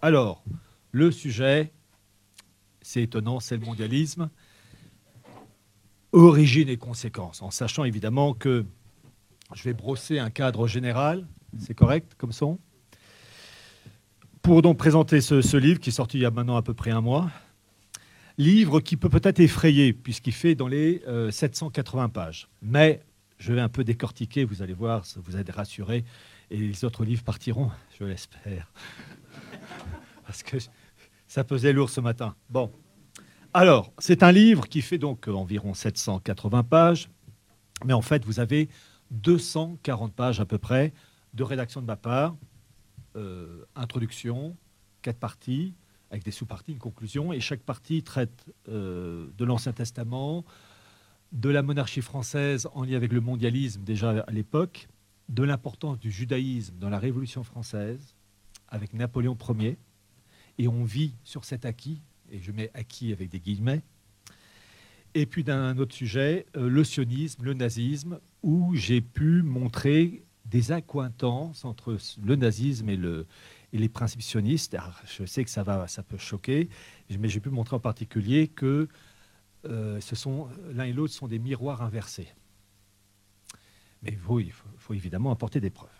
Alors, le sujet, c'est étonnant, c'est le mondialisme. Origine et conséquences, en sachant évidemment que je vais brosser un cadre général, c'est correct comme son Pour donc présenter ce, livre qui est sorti il y a maintenant à peu près un mois, livre qui peut peut-être effrayer puisqu'il fait dans les 780 euh, pages. Mais je vais un peu décortiquer, vous allez voir, vous aide rassuré et les autres livres partiront, je l'espère. Parce que ça pesait lourd ce matin. Bon. Alors, c'est un livre qui fait donc environ 780 pages, mais en fait, vous avez 240 pages à peu près de rédaction de ma part, euh, introduction, quatre parties, avec des sous-parties, une conclusion, et chaque partie traite euh, de l'Ancien Testament, de la monarchie française en lien avec le mondialisme déjà à l'époque, de l'importance du judaïsme dans la Révolution française avec Napoléon Ier, et on vit sur cet acquis, et je mets acquis avec des guillemets, et puis d'un autre sujet, euh, le sionisme, le nazisme, où j'ai pu montrer des accointances entre le nazisme et, le, et les principes sionistes. je sais que ça, va, ça peut choquer, mais j'ai pu montrer en particulier que euh, l'un et l'autre sont des miroirs inversés. Mais il faut, évidemment apporter des preuves.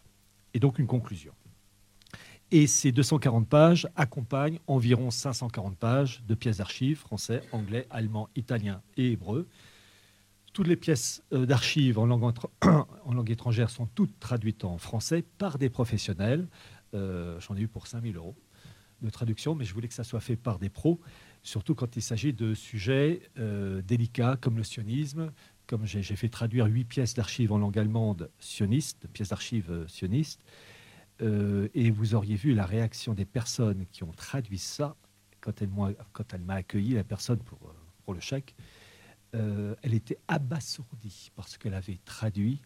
Et donc une conclusion. Et ces 240 pages accompagnent environ 540 pages de pièces d'archives français, anglais, allemand, italien et hébreu. Toutes les pièces euh, d'archives en, langue étrangère sont toutes traduites en français par des professionnels. Euh, j'en ai eu pour 5000 euros de traduction, mais je voulais que ça soit fait par des pros, surtout quand il s'agit de sujets euh, délicats comme le sionisme, comme j'ai fait traduire huit pièces d'archives en langue allemande sioniste, pièces d'archives sionistes, euh, et vous auriez vu la réaction des personnes qui ont traduit ça quand elle, m'a accueilli, la personne pour, euh, le chèque, elle était abasourdie parce qu'elle avait traduit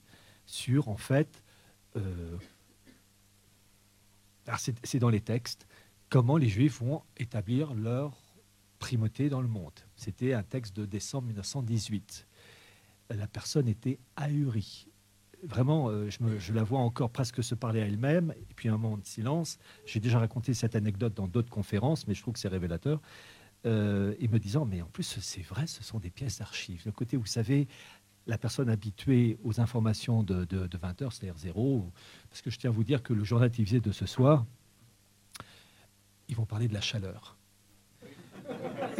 sur, en fait, c'est dans les textes, comment les Juifs vont établir leur primauté dans le monde. C'était un texte de décembre 1918 la personne était ahurie. Vraiment, euh, je, la vois encore presque se parler à elle-même, et puis un moment de silence. J'ai déjà raconté cette anecdote dans d'autres conférences, mais je trouve que c'est révélateur. Euh, et me disant, mais en plus, c'est vrai, ce sont des pièces d'archives. Le côté, vous savez, la personne habituée aux informations de, 20 heures, c'est-à-dire zéro, parce que je tiens à vous dire que le journal télévisé de ce soir, ils vont parler de la chaleur.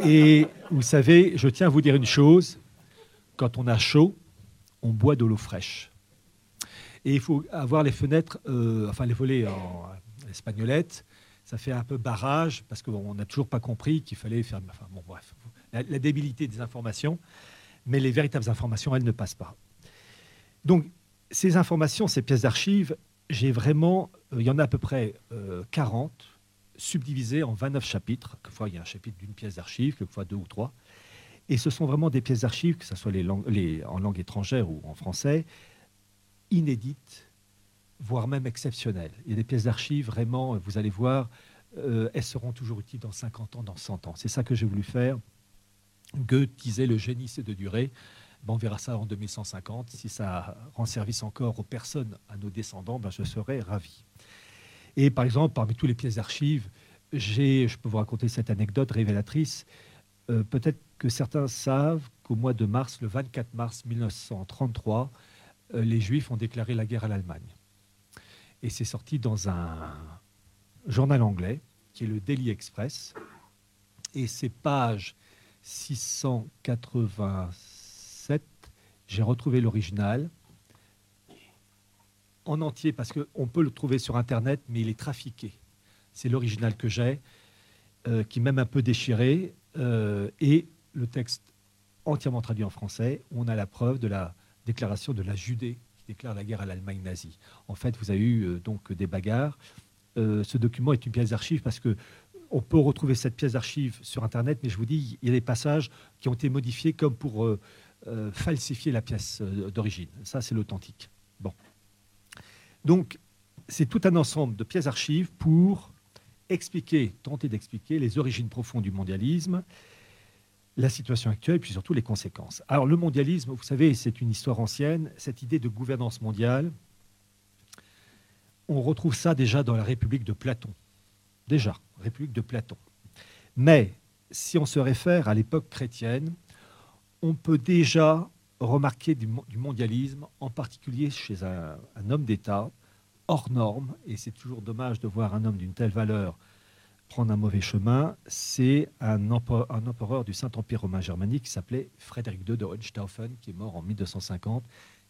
Et vous savez, je tiens à vous dire une chose, quand on a chaud, on boit de l'eau fraîche. Et il faut avoir les fenêtres, euh, enfin les volets en espagnolette. Ça fait un peu barrage parce qu'on n'a toujours pas compris qu'il fallait faire. Enfin bon, bref, la, débilité des informations, mais les véritables informations, elles ne passent pas. Donc ces informations, ces pièces d'archives, j'ai vraiment, euh, il y en a à peu près 40 euh, subdivisées en 29 chapitres. Quelquefois, il y a un chapitre d'une pièce d'archive, quelquefois deux ou trois. Et ce sont vraiment des pièces d'archives, que ce soit en langue étrangère ou en français, inédites, voire même exceptionnelles. Il y a des pièces d'archives, vraiment, vous allez voir, euh, elles seront toujours utiles dans 50 ans, dans 100 ans. C'est ça que j'ai voulu faire. Goethe disait le génie, c'est de durer. on verra ça en 2150. Si ça rend service encore aux personnes, à nos descendants, ben, je serais ravi. Et par exemple, parmi toutes les pièces d'archives, je peux vous raconter cette anecdote révélatrice. Euh, peut-être que certains savent qu'au mois de mars, le 24 mars 1933, euh, les Juifs ont déclaré la guerre à l'Allemagne. Et c'est sorti dans un journal anglais qui est le Daily Express. Et c'est page 687. J'ai retrouvé l'original en entier parce qu'on peut le trouver sur Internet, mais il est trafiqué. C'est l'original que j'ai, euh, qui est même un peu déchiré. Euh, et le texte entièrement traduit en français, on a la preuve de la déclaration de la Judée qui déclare la guerre à l'Allemagne nazie. En fait, vous avez eu euh, donc des bagarres. Euh, ce document est une pièce d'archive parce que on peut retrouver cette pièce d'archive sur Internet, mais je vous dis, il y a des passages qui ont été modifiés comme pour euh, falsifier la pièce d'origine. Ça, c'est l'authentique. Bon. Donc, c'est tout un ensemble de pièces d'archives pour expliquer, tenter d'expliquer les origines profondes du mondialisme, la situation actuelle puis surtout les conséquences. Alors le mondialisme, vous savez, c'est une histoire ancienne. Cette idée de gouvernance mondiale, on retrouve ça déjà dans la République de Platon. déjà, République de Platon. Mais si on se réfère à l'époque chrétienne, on peut déjà remarquer du, mondialisme, en particulier chez un, homme d'État hors norme, et c'est toujours dommage de voir un homme d'une telle valeur prendre un mauvais chemin, c'est un, empereur, du Saint-Empire romain germanique qui s'appelait Frédéric II de Hohenstaufen, qui est mort en 1250,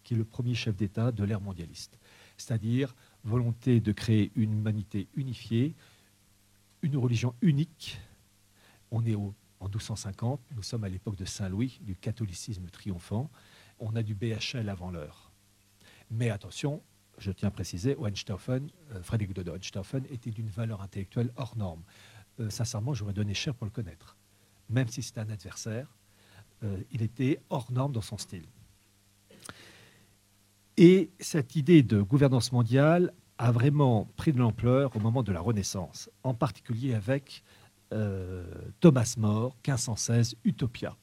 qui est le premier chef d'État de l'ère mondialiste. C'est-à-dire volonté de créer une humanité unifiée, une religion unique. On est au, en 1250, nous sommes à l'époque de Saint-Louis, du catholicisme triomphant. On a du BHL avant l'heure. Mais attention, je tiens à préciser, euh, Frédéric de Hohenstaufen était d'une valeur intellectuelle hors norme. Euh, sincèrement, j'aurais donné cher pour le connaître. Même si c'était un adversaire, euh, il était hors norme dans son style. Et cette idée de gouvernance mondiale a vraiment pris de l'ampleur au moment de la Renaissance, en particulier avec Thomas More, 1516, Utopia.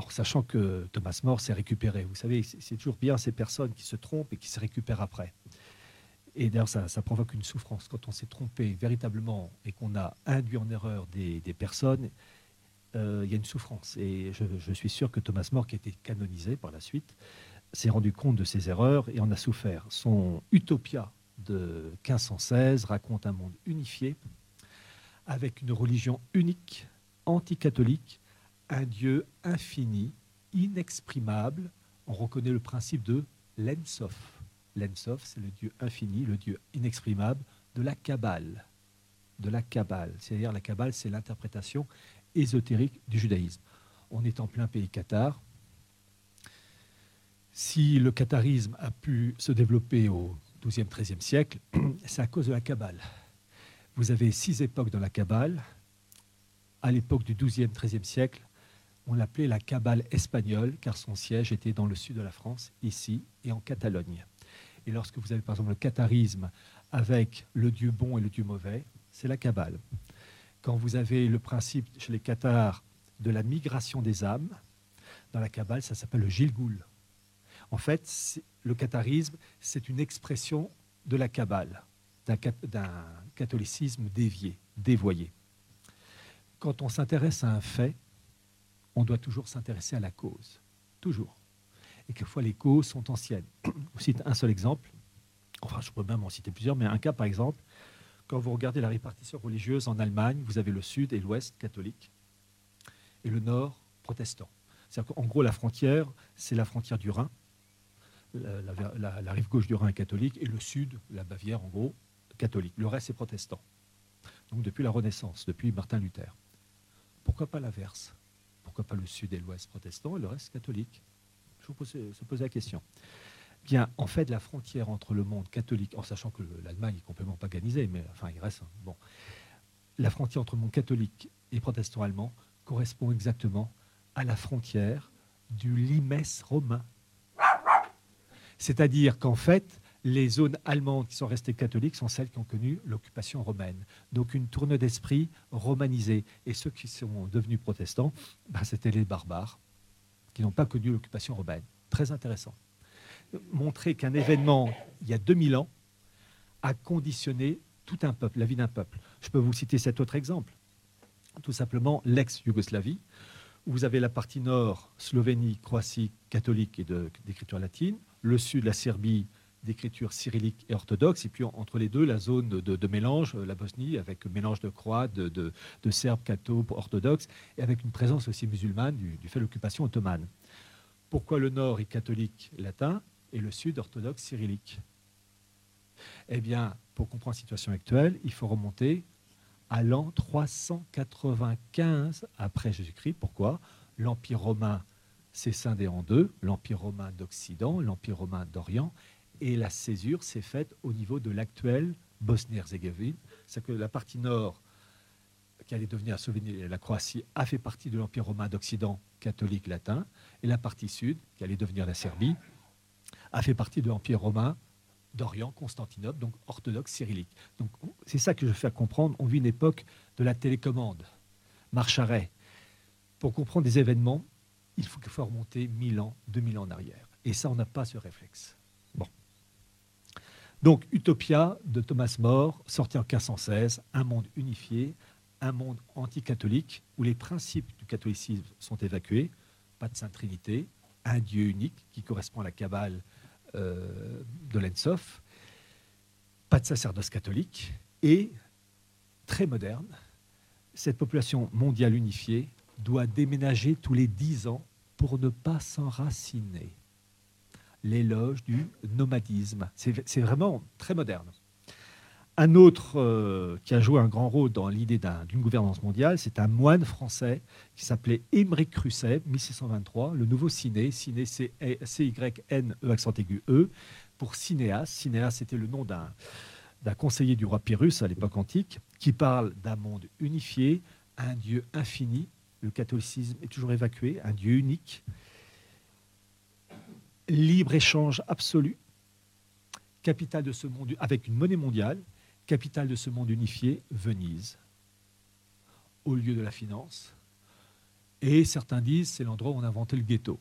Alors, sachant que Thomas More s'est récupéré, vous savez, c'est toujours bien ces personnes qui se trompent et qui se récupèrent après. Et d'ailleurs, ça, provoque une souffrance. Quand on s'est trompé véritablement et qu'on a induit en erreur des, personnes, euh, il y a une souffrance. Et je, je, suis sûr que Thomas More, qui a été canonisé par la suite, s'est rendu compte de ses erreurs et en a souffert. Son Utopia de 1516 raconte un monde unifié avec une religion unique, anticatholique, un Dieu infini, inexprimable. On reconnaît le principe de l'Ensof. L'Ensof, c'est le Dieu infini, le Dieu inexprimable de la Kabbale. De la Kabbale. C'est-à-dire la Kabbale, c'est l'interprétation ésotérique du judaïsme. On est en plein pays Qatar, si le catharisme a pu se développer au XIIe, XIIIe siècle, c'est à cause de la Kabbale. Vous avez six époques dans la Kabbale. À l'époque du XIIe, XIIIe siècle, on l'appelait la Kabbale espagnole, car son siège était dans le sud de la France, ici, et en Catalogne. Et lorsque vous avez par exemple le catharisme avec le Dieu bon et le Dieu mauvais, c'est la Kabbale. Quand vous avez le principe chez les Cathares de la migration des âmes, dans la Kabbale, ça s'appelle le Gilgoul. En fait, le catharisme, c'est une expression de la Kabbale, d'un catholicisme dévié, dévoyé. Quand on s'intéresse à un fait, on doit toujours s'intéresser à la cause. Toujours. Et quelquefois, les causes sont anciennes. Je vous cite un seul exemple. Enfin, je pourrais même en citer plusieurs, mais un cas, par exemple, quand vous regardez la répartition religieuse en Allemagne, vous avez le sud et l'ouest catholique, et le nord protestant. C'est-à-dire qu'en gros, la frontière, c'est la frontière du Rhin, la, rive gauche du Rhin est catholique et le sud, la Bavière en gros, catholique. Le reste est protestant. Donc depuis la Renaissance, depuis Martin Luther. Pourquoi pas l'inverse? Pourquoi pas le sud et l'ouest protestant et le reste catholique Je vous pose, se pose la question. Bien, en fait, la frontière entre le monde catholique, en sachant que l'Allemagne est complètement paganisée, mais enfin, il reste. Bon. La frontière entre le monde catholique et protestant allemand correspond exactement à la frontière du limes romain c'est-à-dire qu'en fait, les zones allemandes qui sont restées catholiques sont celles qui ont connu l'occupation romaine. Donc une tourne d'esprit romanisée. Et ceux qui sont devenus protestants, ben, c'était les barbares qui n'ont pas connu l'occupation romaine. Très intéressant. Montrer qu'un événement, il y a 2000 ans, a conditionné tout un peuple, la vie d'un peuple. Je peux vous citer cet autre exemple. Tout simplement l'ex-Yougoslavie, vous avez la partie nord, Slovénie, Croatie, catholique et d'écriture latine, le sud, la Serbie, d'écriture cyrillique et orthodoxe, et puis entre les deux, la zone de, mélange, la Bosnie, avec mélange de croates, de, serbes, catho, orthodoxes, et avec une présence aussi musulmane du, fait de l'occupation ottomane. Pourquoi le nord est catholique latin et le sud orthodoxe cyrillique? Eh bien, pour comprendre la situation actuelle, il faut remonter à l'an 395 après Jésus-Christ. Pourquoi? L'Empire romain s'est scindé en deux, l'Empire romain d'Occident, l'Empire romain d'Orient, et la césure s'est faite au niveau de l'actuelle Bosnie-Herzégovine. C'est que la partie nord, qui allait devenir la Croatie, a fait partie de l'Empire romain d'Occident catholique latin, et la partie sud, qui allait devenir la Serbie, a fait partie de l'Empire romain d'Orient, Constantinople, donc orthodoxe cyrillique. Donc c'est ça que je fais comprendre. On vit une époque de la télécommande, marche arrêt. Pour comprendre des événements, il faut faut remonter 1000 ans, 2000 ans en arrière. Et ça, on n'a pas ce réflexe. Donc, Utopia de Thomas More, sorti en 1516, un monde unifié, un monde anticatholique où les principes du catholicisme sont évacués, pas de Sainte Trinité, un Dieu unique qui correspond à la cabale euh, de l'Ensof, pas de sacerdoce catholique. Et très moderne, cette population mondiale unifiée doit déménager tous les dix ans pour ne pas s'enraciner. L'éloge du nomadisme. C'est vraiment très moderne. Un autre euh, qui a joué un grand rôle dans l'idée d'une gouvernance mondiale, c'est un moine français qui s'appelait Émeric Crusset, 1623, le nouveau ciné, ciné C-Y-N-E accent aigu E, pour cinéas. Cinéas, c'était le nom d'un conseiller du roi Pyrrhus à l'époque antique, qui parle d'un monde unifié, un Dieu infini. Le catholicisme est toujours évacué, un Dieu unique. Libre-échange absolu, capitale de ce monde, avec une monnaie mondiale, capitale de ce monde unifié, Venise, au lieu de la finance. Et certains disent c'est l'endroit où on a inventé le ghetto.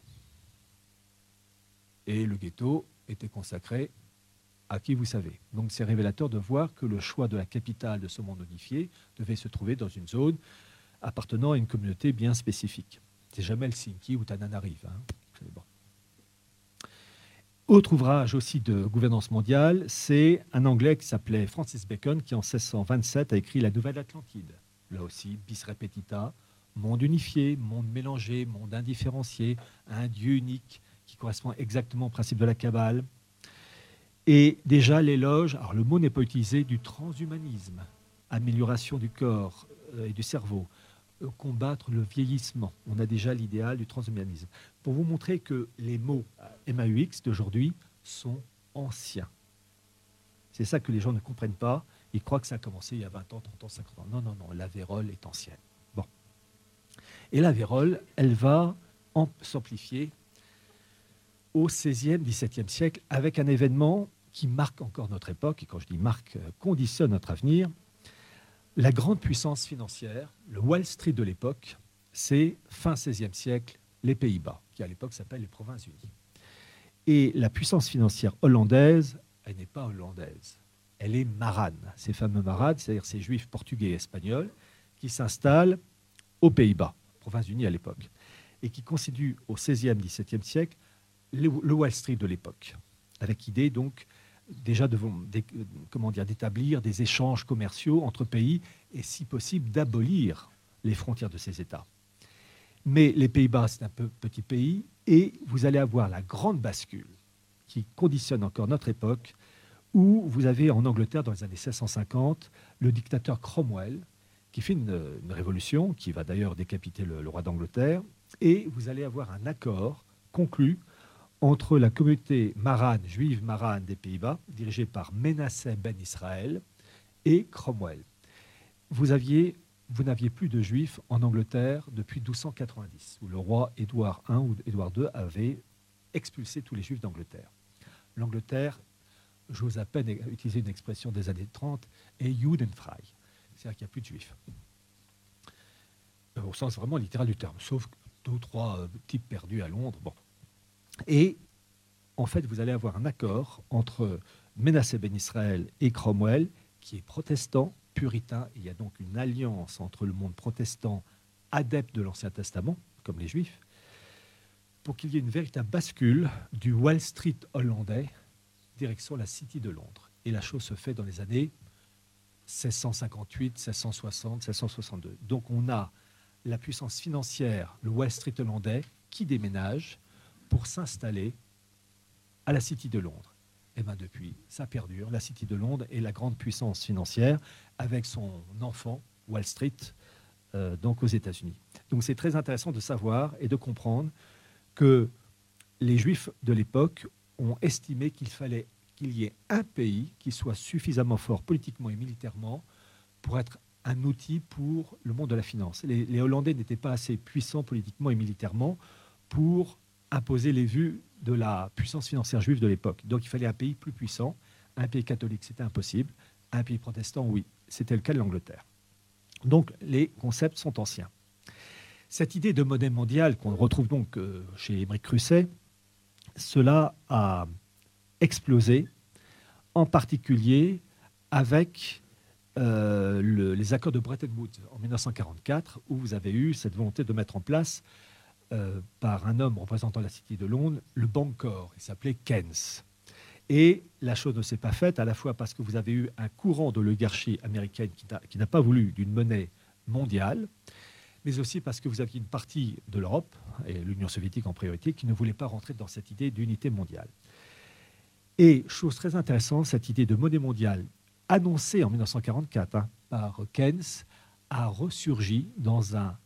Et le ghetto était consacré à qui vous savez. Donc c'est révélateur de voir que le choix de la capitale de ce monde unifié devait se trouver dans une zone appartenant à une communauté bien spécifique. C'est jamais Helsinki ou Tananarive. Hein. Autre ouvrage aussi de gouvernance mondiale, c'est un Anglais qui s'appelait Francis Bacon, qui en 1627 a écrit La Nouvelle Atlantide. Là aussi, bis repetita, monde unifié, monde mélangé, monde indifférencié, un Dieu unique qui correspond exactement au principe de la Kabbale, et déjà l'éloge, alors le mot n'est pas utilisé, du transhumanisme, amélioration du corps euh, et du cerveau, combattre le vieillissement. On a déjà l'idéal du transhumanisme. Pour vous montrer que les mots MAUX d'aujourd'hui sont anciens. C'est ça que les gens ne comprennent pas. Ils croient que ça a commencé il y a 20 ans, 30 ans, 50 ans. Non, non, non, la vérole est ancienne. Bon. Et la vérole, elle va s'amplifier au XVIe, XVIIe siècle avec un événement qui marque encore notre époque, et quand je dis marque, euh, conditionne notre avenir, la grande puissance financière, le Wall Street de l'époque, c'est fin XVIe siècle, les Pays-Bas, qui à l'époque s'appellent les Provinces-Unies. Et la puissance financière hollandaise, elle n'est pas hollandaise, elle est marane. Ces fameux maranes, c'est-à-dire ces juifs portugais et espagnols, qui s'installent aux Pays-Bas, Provinces-Unies à l'époque, et qui constituent au XVIe, XVIIe siècle le Wall Street de l'époque, avec idée donc déjà dire, d'établir des échanges commerciaux entre pays et, si possible, d'abolir les frontières de ces États. Mais les Pays-Bas, c'est un peu petit pays, et vous allez avoir la grande bascule qui conditionne encore notre époque, où vous avez en Angleterre, dans les années 1650, le dictateur Cromwell, qui fait une, révolution, qui va d'ailleurs décapiter le roi d'Angleterre, et vous allez avoir un accord conclu entre la communauté marane, juive marane des Pays-Bas, dirigée par Menasseh ben Israël, et Cromwell. Vous aviez vous n'aviez plus de juifs en Angleterre depuis 1290, où le roi Édouard I ou Édouard II avait expulsé tous les juifs d'Angleterre. L'Angleterre, j'ose à peine utiliser une expression des années 30, est Judenfrei, c'est-à-dire qu'il n'y a plus de juifs. Euh, au sens vraiment littéral du terme, sauf deux ou trois euh, types perdus à Londres. Et en fait, vous allez avoir un accord entre Menasseh ben Israël et Cromwell, qui est protestant, puritain. Il y a donc une alliance entre le monde protestant, adepte de l'Ancien Testament, comme les Juifs, pour qu'il y ait une véritable bascule du Wall Street hollandais direction la City de Londres. Et la chose se fait dans les années 1658, 1660, 1662. Donc on a la puissance financière, le Wall Street hollandais, qui déménage pour s'installer à la City de Londres. Et bien depuis, ça perdure. La City de Londres est la grande puissance financière avec son enfant, Wall Street, euh, donc aux États-Unis. Donc c'est très intéressant de savoir et de comprendre que les Juifs de l'époque ont estimé qu'il fallait qu'il y ait un pays qui soit suffisamment fort politiquement et militairement pour être un outil pour le monde de la finance. Les Hollandais n'étaient pas assez puissants politiquement et militairement pour imposer les vues de la puissance financière juive de l'époque. Donc il fallait un pays plus puissant. Un pays catholique, c'était impossible. Un pays protestant, oui. C'était le cas de l'Angleterre. Donc les concepts sont anciens. Cette idée de monnaie mondiale qu'on retrouve donc euh, chez Émeric Crusset, cela a explosé en particulier avec euh, les accords de Bretton Woods en 1944, où vous avez eu cette volonté de mettre en place, euh, par un homme représentant la City de Londres, le Bancor. Il s'appelait Keynes. Et la chose ne s'est pas faite, à la fois parce que vous avez eu un courant de l'oligarchie américaine qui n'a pas voulu d'une monnaie mondiale, mais aussi parce que vous aviez une partie de l'Europe, et l'Union soviétique en priorité, qui ne voulait pas rentrer dans cette idée d'unité mondiale. Et chose très intéressante, cette idée de monnaie mondiale annoncée en 1944 hein, par Keynes a ressurgi dans un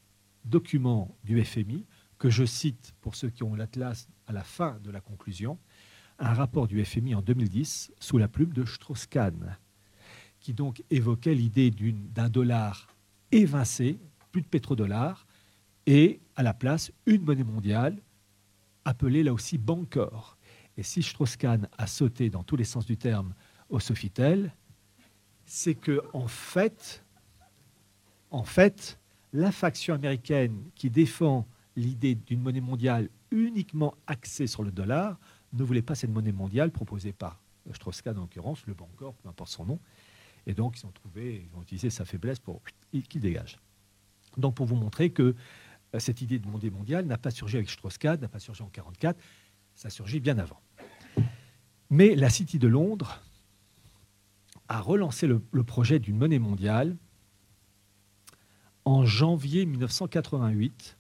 document du FMI que je cite pour ceux qui ont l'Atlas à la fin de la conclusion, un rapport du FMI en 2010 sous la plume de Strauss-Kahn, qui donc évoquait l'idée d'un dollar évincé, plus de pétrodollars, et à la place une monnaie mondiale appelée là aussi Bancor. Et si Strauss-Kahn a sauté dans tous les sens du terme au Sofitel, c'est que en fait, la faction américaine qui défend l'idée d'une monnaie mondiale uniquement axée sur le dollar ne voulait pas cette monnaie mondiale proposée par Strauss-Kahn en l'occurrence, le Bancor, peu importe son nom. Et donc, ils ont trouvé, ils ont utilisé sa faiblesse pour qu'il dégage. Donc, pour vous montrer que euh, cette idée de monnaie mondiale n'a pas surgi avec Strauss-Kahn, n'a pas surgi en 1944, ça surgit bien avant. Mais la City de Londres a relancé le, le projet d'une monnaie mondiale en janvier 1988.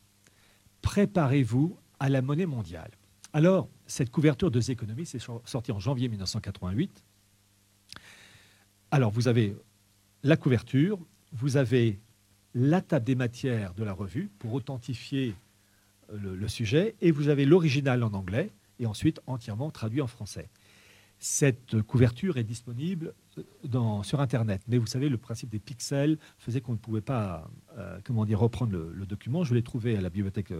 Préparez-vous à la monnaie mondiale. Alors, cette couverture de The Economist est sortie en janvier 1988. Alors, vous avez la couverture, vous avez la table des matières de la revue pour authentifier euh, le, sujet, et vous avez l'original en anglais, et ensuite entièrement traduit en français. Cette couverture est disponible euh, sur Internet, mais vous savez, le principe des pixels faisait qu'on ne pouvait pas euh, reprendre le, document. Je l'ai trouvé à la bibliothèque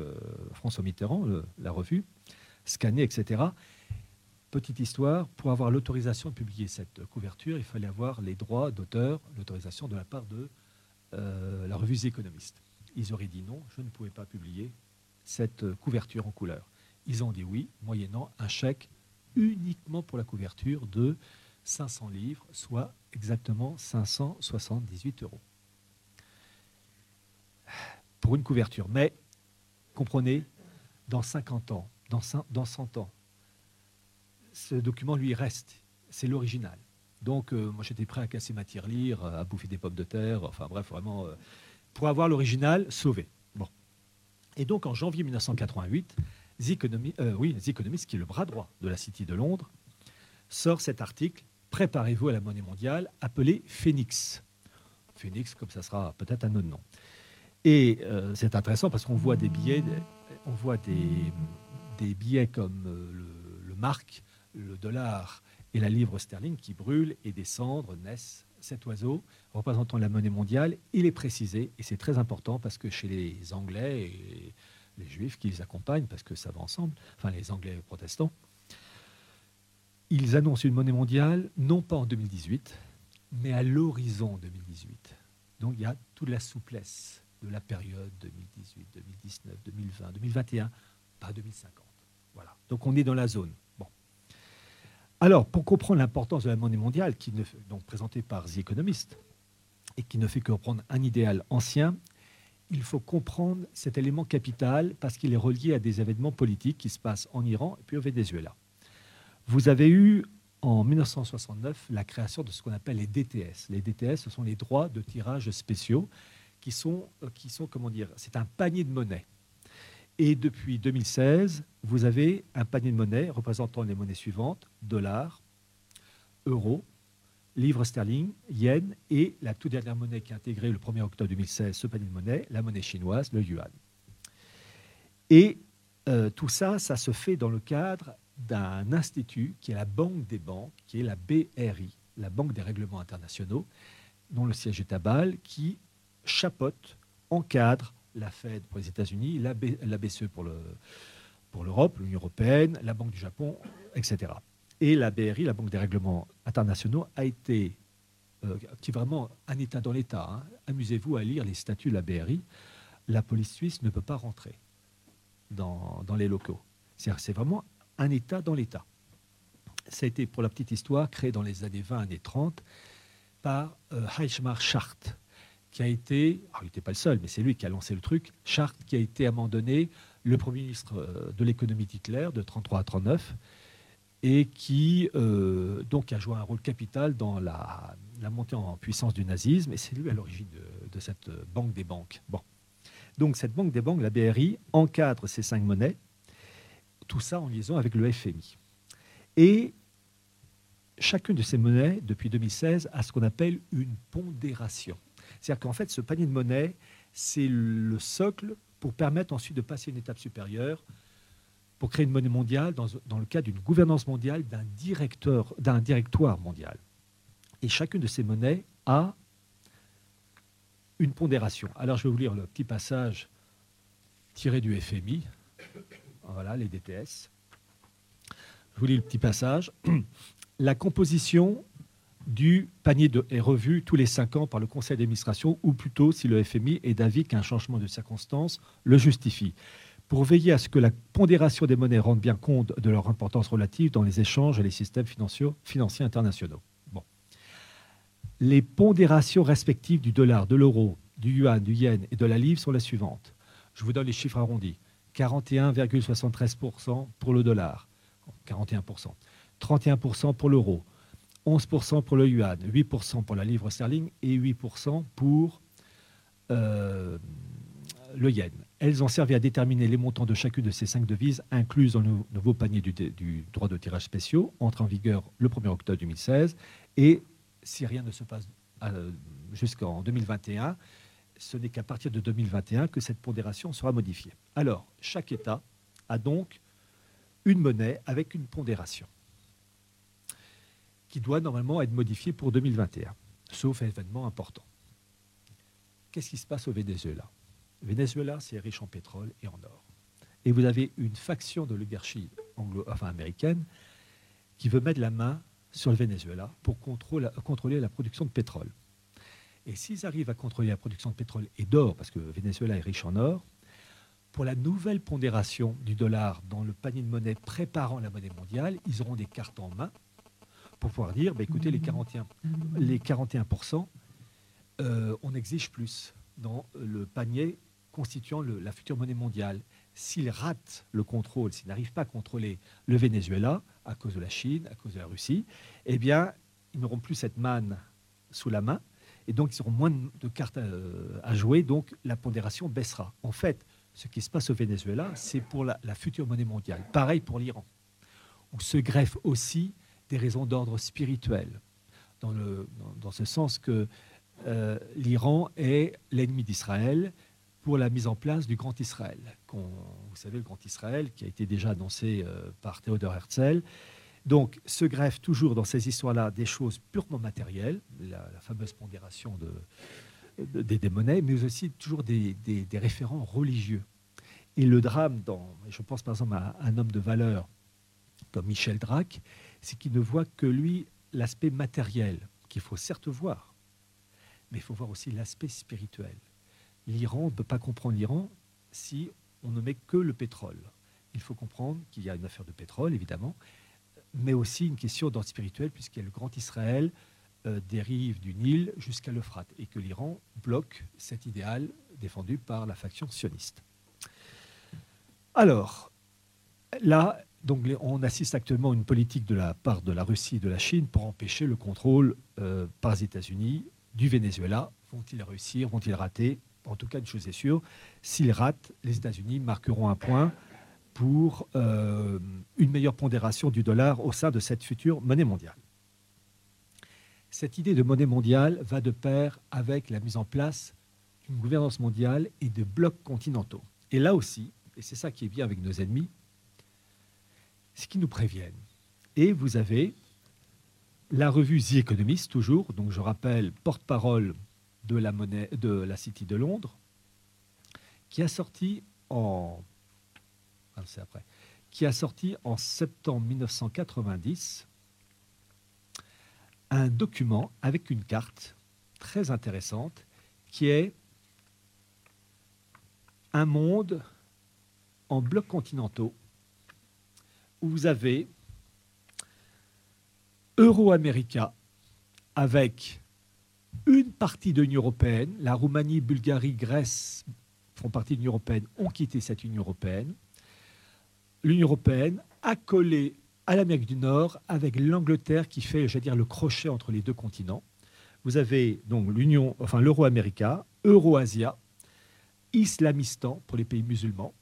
François Mitterrand, la revue scanner, etc. Petite histoire, pour avoir l'autorisation de publier cette couverture, il fallait avoir les droits d'auteur, l'autorisation de la part de euh, la revue The Economist. Ils auraient dit non, je ne pouvais pas publier cette couverture en couleur. Ils ont dit oui, moyennant un chèque uniquement pour la couverture de 500 livres, soit exactement 578 euros. Pour une couverture. Mais, comprenez, dans 50 ans, dans 100, ans. Ce document, lui, reste. C'est l'original. Donc, euh, moi, j'étais prêt à casser ma tirelire, à bouffer des pommes de terre, enfin bref, vraiment, euh, pour avoir l'original sauvé. Bon. Et donc, en janvier 1988, Economist, euh, Economist, qui est le bras droit de la City de Londres, sort cet article Préparez-vous à la monnaie mondiale, appelé Phoenix. Phoenix, comme ça sera peut-être un autre nom. Et c'est intéressant parce qu'on voit des billets, on voit des, des billets comme euh, le, marque, le dollar et la livre sterling qui brûlent et des cendres naissent. Cet oiseau représentant la monnaie mondiale, il est précisé et c'est très important parce que chez les Anglais et les Juifs qui les accompagnent, parce que ça va ensemble, enfin les Anglais protestants, ils annoncent une monnaie mondiale non pas en 2018, mais à l'horizon 2018. Donc il y a toute la souplesse de la période 2018, 2019, 2020, 2021, pas 2050. Voilà. Donc on est dans la zone. Bon. Alors, pour comprendre l'importance de la monnaie mondiale, qui ne, donc présentée par The Economist, et qui ne fait que reprendre un idéal ancien, il faut comprendre cet élément capital parce qu'il est relié à des événements politiques qui se passent en Iran et puis au Venezuela. Vous avez eu en 1969 la création de ce qu'on appelle les DTS. Les DTS, ce sont les droits de tirage spéciaux qui sont, euh, qui sont comment dire, c'est un panier de monnaie. Et depuis 2016, vous avez un panier de monnaie représentant les monnaies suivantes dollars, euros, livres sterling, yen et la toute dernière monnaie qui a intégré le 1er octobre 2016 ce panier de monnaie, la monnaie chinoise, le yuan. Et euh, tout ça, ça se fait dans le cadre d'un institut qui est la Banque des banques, qui est la BRI, la Banque des règlements internationaux, dont le siège est à Bâle, qui chapeaute, encadre la Fed pour les États-Unis, la, BCE pour l'Europe, l'Union européenne, la Banque du Japon, etc. Et la BRI, la Banque des règlements internationaux, a été, euh, qui est vraiment un État dans l'État. Hein. Amusez-vous à lire les statuts de la BRI. La police suisse ne peut pas rentrer dans, les locaux. C'est vraiment un État dans l'État. Ça a été, pour la petite histoire, créé dans les années 20, années 30 par euh, Chart, qui a été, il n'était pas le seul, mais c'est lui qui a lancé le truc, Chart qui a été à un moment donné le Premier ministre euh, de l'économie d'Hitler de 33 à 39 et qui euh, donc a joué un rôle capital dans la, montée en puissance du nazisme, et c'est lui à l'origine de, cette banque des banques. Bon. Donc cette banque des banques, la BRI, encadre ces cinq monnaies, tout ça en liaison avec le FMI. Et chacune de ces monnaies, depuis 2016, a ce qu'on appelle une pondération. C'est-à-dire qu'en fait, ce panier de monnaie, c'est le socle pour permettre ensuite de passer une étape supérieure pour créer une monnaie mondiale dans, le cadre d'une gouvernance mondiale, d'un directeur, d'un directoire mondial. Et chacune de ces monnaies a une pondération. Alors je vais vous lire le petit passage tiré du FMI. Voilà, les DTS. Je vous lis le petit passage. La composition du panier de, est revue tous les cinq ans par le conseil d'administration, ou plutôt si le FMI est d'avis qu'un changement de circonstances le justifie pour veiller à ce que la pondération des monnaies rende bien compte de leur importance relative dans les échanges et les systèmes financiers, internationaux. Bon. Les pondérations respectives du dollar, de l'euro, du yuan, du yen et de la livre sont les suivantes. Je vous donne les chiffres arrondis. 41,73% pour le dollar, 41%, 31% pour l'euro, 11% pour le yuan, 8% pour la livre sterling et 8% pour euh, le yen. Elles ont servi à déterminer les montants de chacune de ces cinq devises incluses dans le nouveau panier du, droit de tirage spéciaux, entre en vigueur le 1er octobre 2016. Et si rien ne se passe euh, jusqu'en 2021, ce n'est qu'à partir de 2021 que cette pondération sera modifiée. Alors, chaque État a donc une monnaie avec une pondération qui doit normalement être modifiée pour 2021, sauf événement important. Qu'est-ce qui se passe au Venezuela Venezuela, c'est riche en pétrole et en or. Et vous avez une faction de l'oligarchie enfin, américaine qui veut mettre la main sur le Venezuela pour contrôler la production de pétrole. Et s'ils arrivent à contrôler la production de pétrole et d'or, parce que Venezuela est riche en or, pour la nouvelle pondération du dollar dans le panier de monnaie préparant la monnaie mondiale, ils auront des cartes en main pour pouvoir dire, bah, écoutez, les 41%, les 41% euh, on exige plus dans le panier constituant la future monnaie mondiale. S'ils ratent le contrôle, s'ils n'arrivent pas à contrôler le Venezuela à cause de la Chine, à cause de la Russie, eh bien, ils n'auront plus cette manne sous la main et donc ils auront moins de cartes euh, à, jouer, donc la pondération baissera. En fait, ce qui se passe au Venezuela, c'est pour la, future monnaie mondiale. Pareil pour l'Iran, où se greffent aussi des raisons d'ordre spirituel, dans, le, dans, ce sens que euh, l'Iran est l'ennemi d'Israël, pour la mise en place du Grand Israël. Vous savez, le Grand Israël qui a été déjà annoncé euh, par Théodore Herzl. Donc, se greffe toujours dans ces histoires-là des choses purement matérielles, la, fameuse pondération de, des, monnaies, mais aussi toujours des, référents religieux. Et le drame, je pense par exemple à un homme de valeur comme Michel Drac, c'est qu'il ne voit que lui l'aspect matériel, qu'il faut certes voir, mais il faut voir aussi l'aspect spirituel l'Iran, on ne peut pas comprendre l'Iran si on ne met que le pétrole. Il faut comprendre qu'il y a une affaire de pétrole, évidemment, mais aussi une question d'ordre spirituel, puisqu'il y a le grand Israël euh, dérive du Nil jusqu'à l'Euphrate, et que l'Iran bloque cet idéal défendu par la faction sioniste. Alors, là, donc, on assiste actuellement à une politique de la part de la Russie et de la Chine pour empêcher le contrôle euh, par les États-Unis du Venezuela. Vont-ils réussir? Vont-ils rater? En tout cas, une chose est sûre, s'ils ratent, les États-Unis marqueront un point pour euh, une meilleure pondération du dollar au sein de cette future monnaie mondiale. Cette idée de monnaie mondiale va de pair avec la mise en place d'une gouvernance mondiale et de blocs continentaux. Et là aussi, et c'est ça qui est bien avec nos ennemis, c'est qu'ils nous préviennent. Et vous avez la revue The Economist, toujours, donc je rappelle, porte-parole de la, monnaie, de la City de Londres, qui a sorti en, ah, septembre 1990 un document avec une carte très intéressante qui est un monde en blocs continentaux où vous avez Euro-America avec une partie de l'Union européenne, la Roumanie, Bulgarie, Grèce font partie de l'Union européenne, ont quitté cette Union européenne. L'Union européenne a collé à l'Amérique du Nord avec l'Angleterre qui fait, le crochet entre les deux continents. Vous avez donc l'Union, enfin l'Euro-America, Euro-Asia, Islamistan pour les pays musulmans.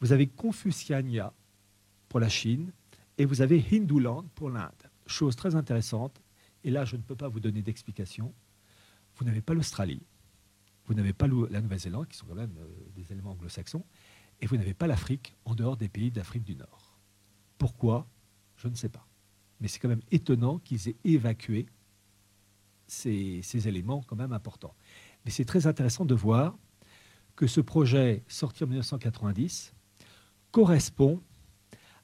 Vous avez Confuciania pour la Chine et vous avez Hinduland pour l'Inde. Chose très intéressante, et là je ne peux pas vous donner d'explication, vous n'avez pas l'Australie, vous n'avez pas la Nouvelle-Zélande, qui sont quand même euh, des éléments anglo-saxons, et vous n'avez pas l'Afrique en dehors des pays d'Afrique du Nord. Pourquoi? Je ne sais pas. Mais c'est quand même étonnant qu'ils aient évacué ces, ces, éléments quand même importants. Mais c'est très intéressant de voir que ce projet sorti en 1990 correspond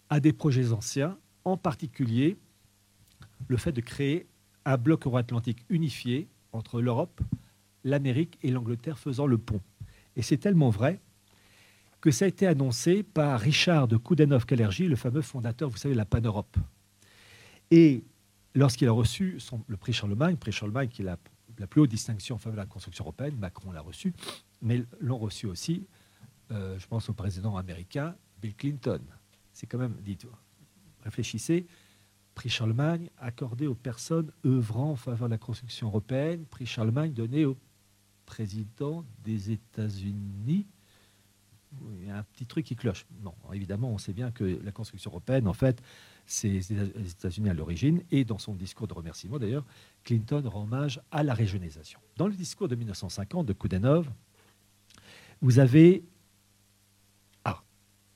à des projets anciens, en particulier le fait de créer un bloc euro-atlantique unifié entre l'Europe, l'Amérique et l'Angleterre faisant le pont. Et c'est tellement vrai que ça a été annoncé par Richard de Koudenov-Kalergi, le fameux fondateur, vous savez, de la Pan-Europe. Et lorsqu'il a reçu le prix Charlemagne, prix Charlemagne qui est la, plus haute distinction en faveur de la construction européenne, Macron l'a reçu, mais l'ont reçu aussi, euh, je pense au président américain Bill Clinton. C'est quand même, dites, réfléchissez, prix Charlemagne accordé aux personnes œuvrant en faveur de la construction européenne, prix Charlemagne donné au président des États-Unis. Il y a un petit truc qui cloche. Non, évidemment, on sait bien que la construction européenne, en fait, c'est les États-Unis à l'origine. Et dans son discours de remerciement, d'ailleurs, Clinton rend hommage à la régionalisation. Dans le discours de 1950 de Koudenov, vous avez. Ah,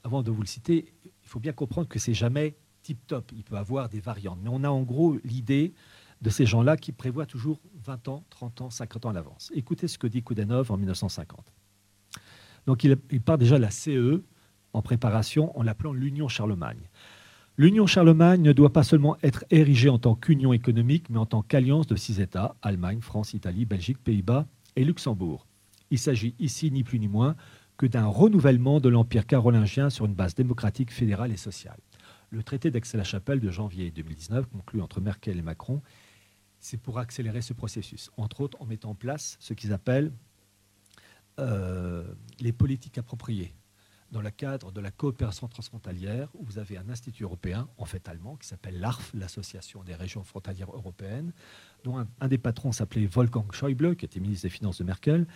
avant de vous le citer, il faut bien comprendre que c'est jamais tip-top. Il peut avoir des variantes. Mais on a en gros l'idée de ces gens-là qui prévoient toujours 20 ans, 30 ans, 50 ans à l'avance. Écoutez ce que dit Koudenov en 1950. Donc il, il part déjà de la CE en préparation en l'appelant l'Union Charlemagne. L'Union Charlemagne ne doit pas seulement être érigée en tant qu'union économique, mais en tant qu'alliance de six États, Allemagne, France, Italie, Belgique, Pays-Bas et Luxembourg. Il s'agit ici ni plus ni moins que d'un renouvellement de l'Empire carolingien sur une base démocratique, fédérale et sociale. Le traité d'Aix-la-Chapelle de janvier 2019, conclu entre Merkel et Macron, c'est pour accélérer ce processus, entre autres en mettant en place ce qu'ils appellent euh, les politiques appropriées dans le cadre de la coopération transfrontalière, vous avez un institut européen, en fait allemand, qui s'appelle l'ARF, l'Association des régions frontalières européennes, dont un, des patrons s'appelait Wolfgang Schäuble, qui était ministre des Finances de Merkel,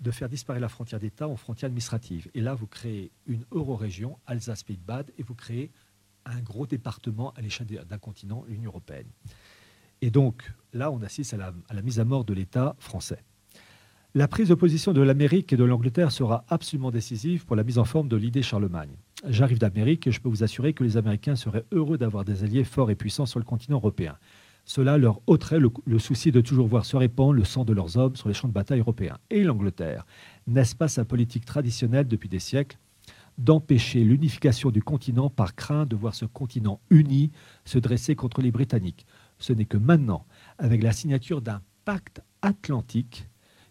de faire disparaître la frontière d'État en frontière administrative. Et là, vous créez une euro-région, Alsace-Pays-de-Bade, et vous créez un gros département à l'échelle d'un continent, l'Union européenne. Et donc là, on assiste à la, mise à mort de l'État français. La prise de position de l'Amérique et de l'Angleterre sera absolument décisive pour la mise en forme de l'idée Charlemagne. J'arrive d'Amérique et je peux vous assurer que les Américains seraient heureux d'avoir des alliés forts et puissants sur le continent européen. Cela leur ôterait le, souci de toujours voir se répandre le sang de leurs hommes sur les champs de bataille européens. Et l'Angleterre, n'est-ce pas sa politique traditionnelle depuis des siècles d'empêcher l'unification du continent par crainte de voir ce continent uni se dresser contre les Britanniques. Ce n'est que maintenant, avec la signature d'un pacte atlantique,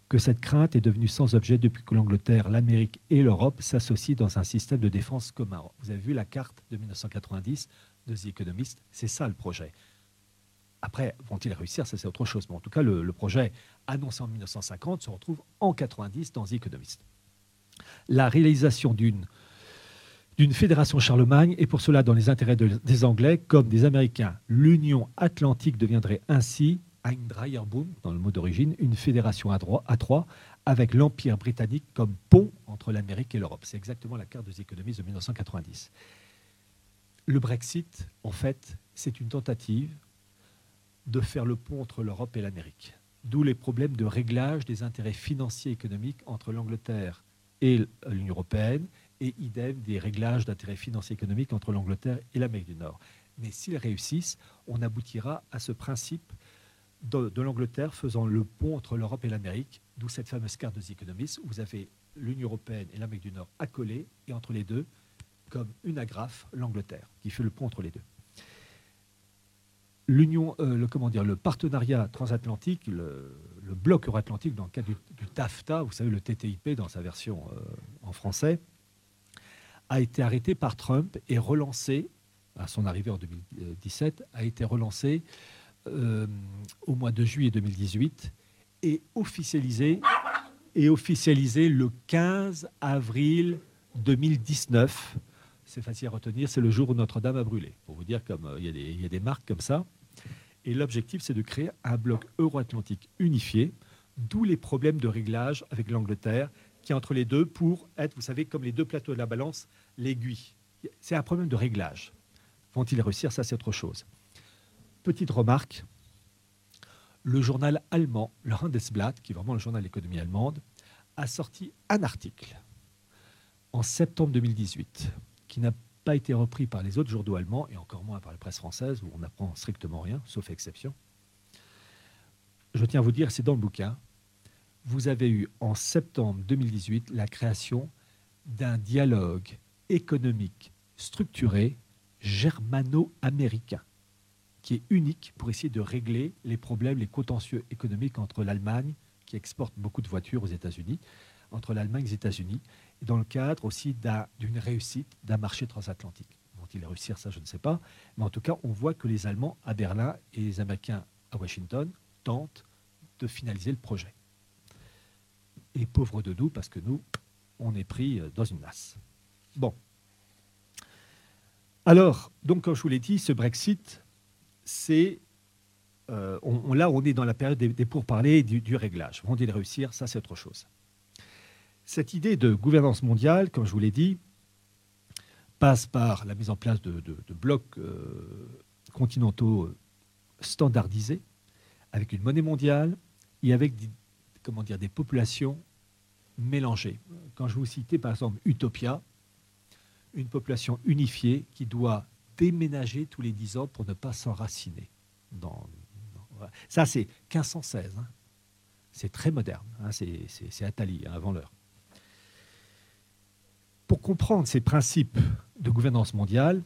que cette crainte est devenue sans objet depuis que l'Angleterre, l'Amérique et l'Europe s'associent dans un système de défense commun. Vous avez vu la carte de 1990 de The Economist, c'est ça le projet. Après, vont-ils réussir? Ça, c'est autre chose. Mais en tout cas, le, projet annoncé en 1950 se retrouve en 90 dans The Economist. La réalisation d'une d'une fédération Charlemagne et pour cela dans les intérêts des Anglais comme des Américains. L'Union Atlantique deviendrait ainsi, ein Dreierbund dans le mot d'origine, une fédération à trois avec l'Empire britannique comme pont entre l'Amérique et l'Europe. C'est exactement la carte des économistes de 1990. Le Brexit, en fait, c'est une tentative de faire le pont entre l'Europe et l'Amérique. D'où les problèmes de réglage des intérêts financiers et économiques entre l'Angleterre et l'Union européenne et idem des réglages d'intérêts financiers économiques entre l'Angleterre et l'Amérique du Nord. Mais s'ils réussissent, on aboutira à ce principe de, l'Angleterre faisant le pont entre l'Europe et l'Amérique, d'où cette fameuse carte des économistes vous avez l'Union européenne et l'Amérique du Nord accolés, et entre les deux, comme une agrafe, l'Angleterre, qui fait le pont entre les deux. L'union, euh, le, comment dire, le partenariat transatlantique, le, bloc euro-atlantique dans le cadre du, du, TAFTA, vous savez, le TTIP dans sa version euh, en français, a été arrêté par Trump et relancé à son arrivée en 2017, a été relancé euh, au mois de juillet 2018 et officialisé, et officialisé le 15 avril 2019. C'est facile à retenir, c'est le jour où Notre-Dame a brûlé. Pour vous dire, comme euh, il y, a des marques comme ça. Et l'objectif, c'est de créer un bloc euro-atlantique unifié, d'où les problèmes de réglage avec l'Angleterre, qui est entre les deux pour être, vous savez, comme les deux plateaux de la balance, l'aiguille. C'est un problème de réglage. Vont-ils réussir? Ça, c'est autre chose. Petite remarque, le journal allemand, le Handelsblatt, qui est vraiment le journal de allemande, a sorti un article en septembre 2018 qui n'a pas été repris par les autres journaux allemands et encore moins par la presse française où on n'apprend strictement rien, sauf exception. Je tiens à vous dire, c'est dans le bouquin, vous avez eu en septembre 2018 la création d'un dialogue économique structuré germano-américain qui est unique pour essayer de régler les problèmes, les contentieux économiques entre l'Allemagne, qui exporte beaucoup de voitures aux États-Unis, entre l'Allemagne et les États-Unis, dans le cadre aussi d'une réussite d'un marché transatlantique. Vont-ils réussir? Ça, je ne sais pas. Mais en tout cas, on voit que les Allemands à Berlin et les Américains à Washington tentent de finaliser le projet. Et pauvres de nous, parce que nous, on est pris dans une nasse. Bon. Alors, donc, comme je vous l'ai dit, ce Brexit, c'est euh, là, on est dans la période des, pourparlers et du, réglage. Vont-ils réussir? Ça, c'est autre chose. Cette idée de gouvernance mondiale, comme je vous l'ai dit, passe par la mise en place de, blocs euh, continentaux standardisés, avec une monnaie mondiale et avec comment dire, des populations mélangées. Quand je vous citais par exemple Utopia, une population unifiée qui doit déménager tous les 10 ans pour ne pas s'enraciner. Ça, c'est 1516. Hein. C'est très moderne. Hein. C'est Attali, hein, avant l'heure. Pour comprendre ces principes de gouvernance mondiale,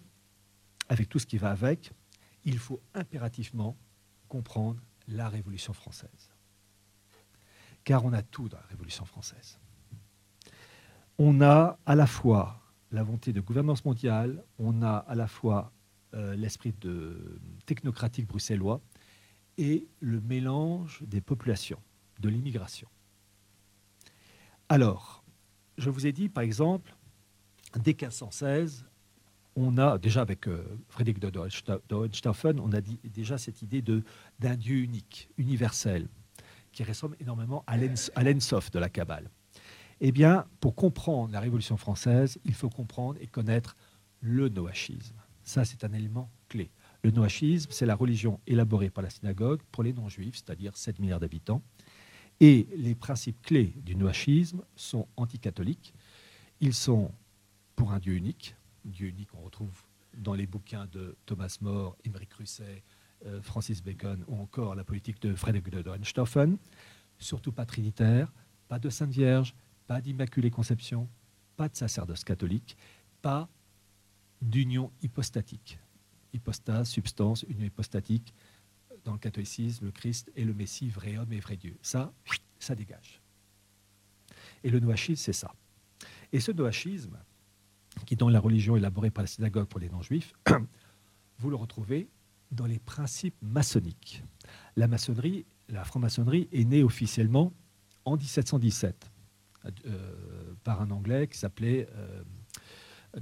avec tout ce qui va avec, il faut impérativement comprendre la Révolution française. Car on a tout dans la Révolution française. On a à la fois la volonté de gouvernance mondiale, on a à la fois euh, l'esprit de technocratique bruxellois et le mélange des populations, de l'immigration. Alors, je vous ai dit, par exemple, dès 1516, on a déjà avec euh, Frédéric de on a déjà cette idée d'un Dieu unique, universel, qui ressemble énormément à l'Ensof de la Kabbale. Eh bien, pour comprendre la Révolution française, il faut comprendre et connaître le noachisme. Ça, c'est un élément clé. Le noachisme, c'est la religion élaborée par la synagogue pour les non-juifs, c'est-à-dire 7 milliards d'habitants. Et les principes clés du noachisme sont anticatholiques. Ils sont pour un Dieu unique. Dieu unique, on retrouve dans les bouquins de Thomas More, Émeric Russet, Francis Bacon ou encore la politique de Frédéric de Hohenstaufen. Surtout pas trinitaire, pas de Sainte Vierge, pas d'Immaculée Conception, pas de sacerdoce catholique, pas d'union hypostatique. Hypostase, substance, union hypostatique. Dans le catholicisme, le Christ est le Messie, vrai homme et vrai Dieu. Ça, ça dégage. Et le noachisme, c'est ça. Et ce noachisme, qui dans la religion élaborée par la synagogue pour les non-juifs, vous le retrouvez dans les principes maçonniques. La maçonnerie, la franc-maçonnerie est née officiellement en 1717 euh, par un Anglais qui s'appelait euh,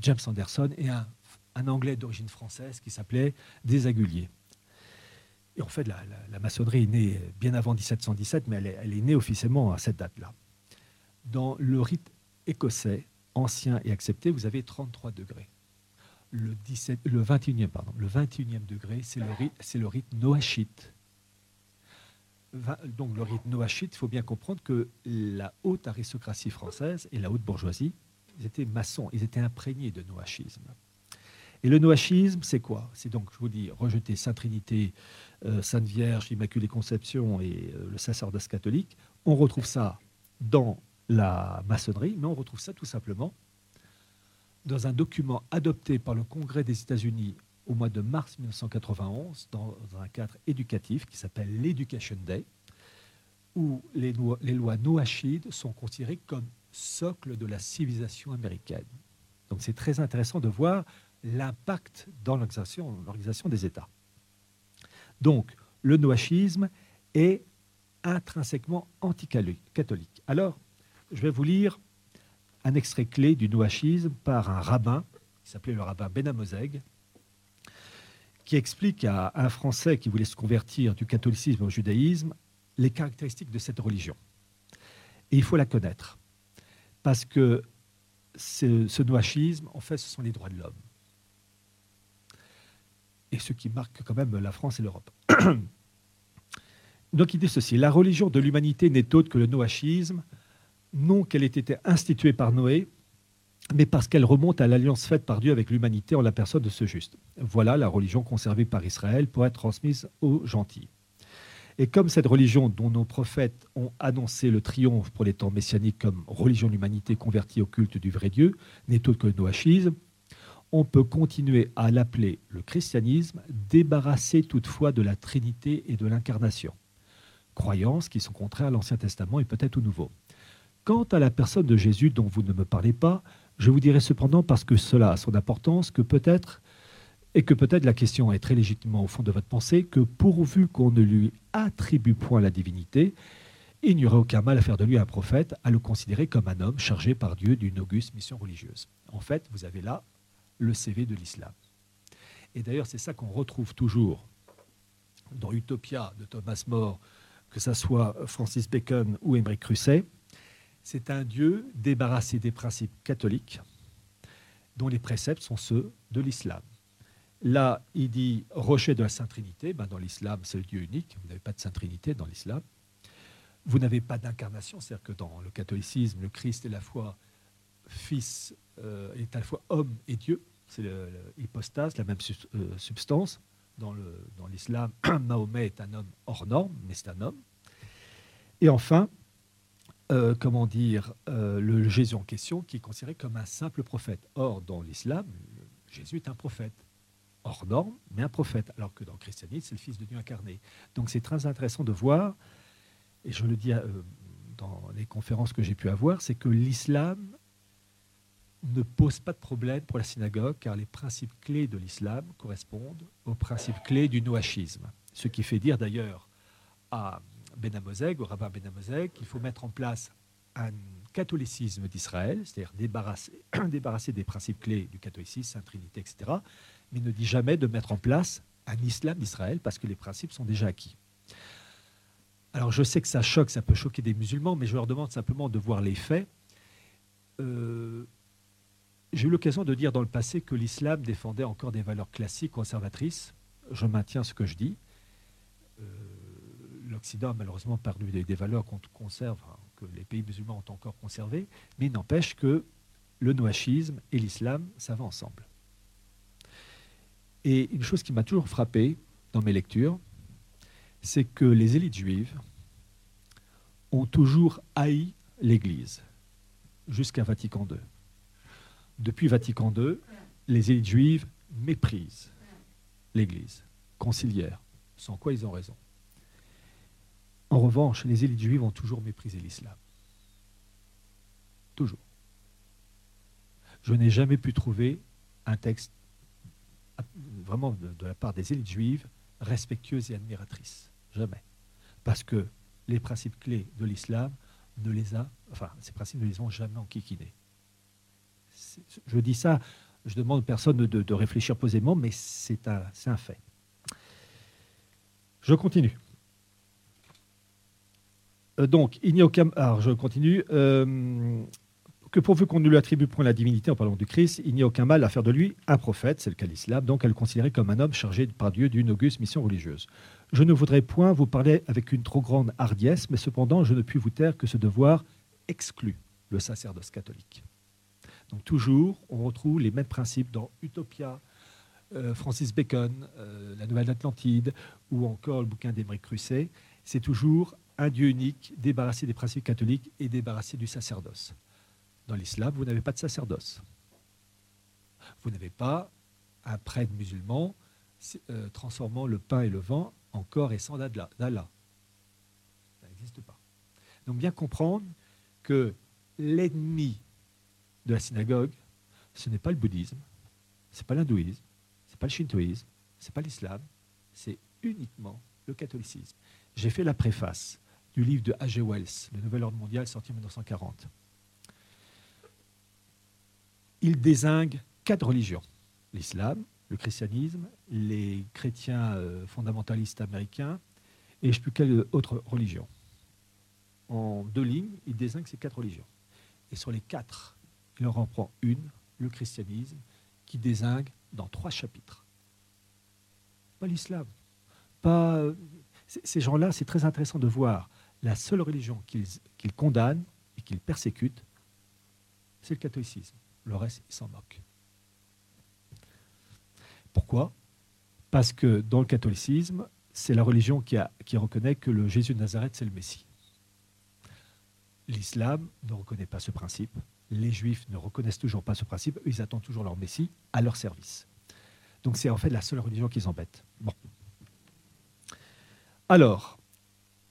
James Anderson et un, Anglais d'origine française qui s'appelait Desaguliers. En fait, la, maçonnerie est née bien avant 1717, mais elle est née officiellement à cette date-là. Dans le rite écossais, ancien et accepté, vous avez 33 degrés. Le, 17, le 21e, pardon, le 21e degré, c'est le rite, c'est le noachite donc le rite noachite, il faut bien comprendre que la haute aristocratie française et la haute bourgeoisie, ils étaient maçons, ils étaient imprégnés de noachisme. Et le noachisme, c'est quoi? C'est donc, je vous dis, rejeter Sainte Trinité, euh, Sainte Vierge, Immaculée Conception et euh, le sacerdoce catholique. On retrouve ça dans la maçonnerie, mais on retrouve ça tout simplement dans un document adopté par le Congrès des États-Unis au mois de mars 1991 dans un cadre éducatif qui s'appelle l'Education Day, où les, lois noachides sont considérées comme socle de la civilisation américaine. Donc c'est très intéressant de voir l'impact dans l'organisation des États. Donc, le noachisme est intrinsèquement anti-catholique. Alors, je vais vous lire un extrait clé du noachisme par un rabbin, qui s'appelait le rabbin Benamozeg, qui explique à un Français qui voulait se convertir du catholicisme au judaïsme les caractéristiques de cette religion. Et il faut la connaître, parce que ce, ce noachisme, en fait, ce sont les droits de l'homme. Et ce qui marque quand même la France et l'Europe. Donc il dit ceci, la religion de l'humanité n'est autre que le noachisme, non qu'elle ait été instituée par Noé, mais parce qu'elle remonte à l'alliance faite par Dieu avec l'humanité en la personne de ce juste. Voilà la religion conservée par Israël pour être transmise aux gentils. Et comme cette religion dont nos prophètes ont annoncé le triomphe pour les temps messianiques comme religion de l'humanité convertie au culte du vrai Dieu n'est autre que le noachisme, on peut continuer à l'appeler le christianisme, débarrassé toutefois de la Trinité et de l'incarnation. Croyances qui sont contraires à l'Ancien Testament et peut-être au Nouveau. Quant à la personne de Jésus dont vous ne me parlez pas, je vous dirai cependant, parce que cela a son importance, que peut-être, et que peut-être la question est très légitimement au fond de votre pensée, que pourvu qu'on ne lui attribue point la divinité, il n'y aurait aucun mal à faire de lui un prophète, à le considérer comme un homme chargé par Dieu d'une auguste mission religieuse. En fait, vous avez là le CV de l'islam. Et d'ailleurs, c'est ça qu'on retrouve toujours dans Utopia de Thomas More, que ce soit Francis Bacon ou Émeric Crusset. C'est un Dieu débarrassé des principes catholiques, dont les préceptes sont ceux de l'islam. Là, il dit rocher de la Sainte Trinité. Ben, dans l'islam, c'est le Dieu unique. Vous n'avez pas de Sainte Trinité dans l'islam. Vous n'avez pas d'incarnation, c'est-à-dire que dans le catholicisme, le Christ est la foi Fils euh, est à la fois homme et Dieu. C'est l'hypostase, la même euh, substance. Dans l'islam, Mahomet est un homme hors norme, mais c'est un homme. Et enfin, euh, comment dire, le Jésus en question, qui est considéré comme un simple prophète. Or, dans l'islam, Jésus est un prophète. Hors norme, mais un prophète. Alors que dans le christianisme, c'est le Fils de Dieu incarné. Donc c'est très intéressant de voir, et je le dis dans les conférences que j'ai pu avoir, c'est que l'islam ne pose pas de problème pour la synagogue car les principes clés de l'islam correspondent aux principes clés du noachisme. Ce qui fait dire d'ailleurs à Benamozeg, au rabbin Benamozeg, qu'il faut mettre en place un catholicisme d'Israël, c'est-à-dire débarrasser, des principes clés du catholicisme, Sainte Trinité, etc., mais ne dit jamais de mettre en place un islam d'Israël parce que les principes sont déjà acquis. Alors je sais que ça choque, ça peut choquer des musulmans, mais je leur demande simplement de voir les faits. Euh, j'ai eu l'occasion de dire dans le passé que l'islam défendait encore des valeurs classiques conservatrices. Je maintiens ce que je dis. Euh, L'Occident a malheureusement perdu des, valeurs qu'on conserve, que les pays musulmans ont encore conservées, mais il n'empêche que le noachisme et l'islam, ça va ensemble. Et une chose qui m'a toujours frappé dans mes lectures, c'est que les élites juives ont toujours haï l'Église jusqu'à Vatican II depuis Vatican II, les élites juives méprisent l'Église conciliaire, sans quoi ils ont raison. En revanche, les élites juives ont toujours méprisé l'islam. Toujours. Je n'ai jamais pu trouver un texte vraiment de, la part des élites juives respectueuses et admiratrices. Jamais. Parce que les principes clés de l'islam ne les a, ces principes ne les ont jamais enquiquinés je dis ça, je demande aux personnes de, réfléchir posément, mais c'est un, un, fait. Je continue. Euh, donc, il n'y a aucun. Alors, je continue. Euh, que pourvu qu'on ne lui attribue point la divinité en parlant du Christ, il n'y a aucun mal à faire de lui un prophète, c'est le cas de l'islam, donc à le considérer comme un homme chargé par Dieu d'une auguste mission religieuse. Je ne voudrais point vous parler avec une trop grande hardiesse, mais cependant, je ne puis vous taire que ce devoir exclut le sacerdoce catholique. Donc toujours, on retrouve les mêmes principes dans Utopia, euh, Francis Bacon, La Nouvelle Atlantide, ou encore le bouquin d'Émeric Crusset. C'est toujours un Dieu unique, débarrassé des principes catholiques et débarrassé du sacerdoce. Dans l'islam, vous n'avez pas de sacerdoce. Vous n'avez pas un prêtre musulman euh, transformant le pain et le vent en corps et sang d'Allah. Ça n'existe pas. Donc bien comprendre que l'ennemi de la synagogue, ce n'est pas le bouddhisme, c'est pas l'hindouisme, c'est pas le shintoïsme, c'est pas l'islam, c'est uniquement le catholicisme. J'ai fait la préface du livre de H.G. Wells, Le Nouvel Ordre Mondial, sorti en 1940. Il désingue quatre religions l'islam, le christianisme, les chrétiens euh, fondamentalistes américains et je ne sais plus quelle autre religion? En deux lignes, il désigne ces quatre religions. Et sur les quatre, il en reprend une, le christianisme, qui désigne dans trois chapitres. Pas l'islam. Pas... Euh, ces gens-là, c'est très intéressant de voir la seule religion qu'ils condamnent et qu'ils persécutent, c'est le catholicisme. Le reste, ils s'en moquent. Pourquoi? Parce que dans le catholicisme, c'est la religion qui, reconnaît que le Jésus de Nazareth, c'est le Messie. L'islam ne reconnaît pas ce principe. Les juifs ne reconnaissent toujours pas ce principe. Ils attendent toujours leur Messie à leur service. Donc c'est en fait la seule religion qui embête. Bon. Alors,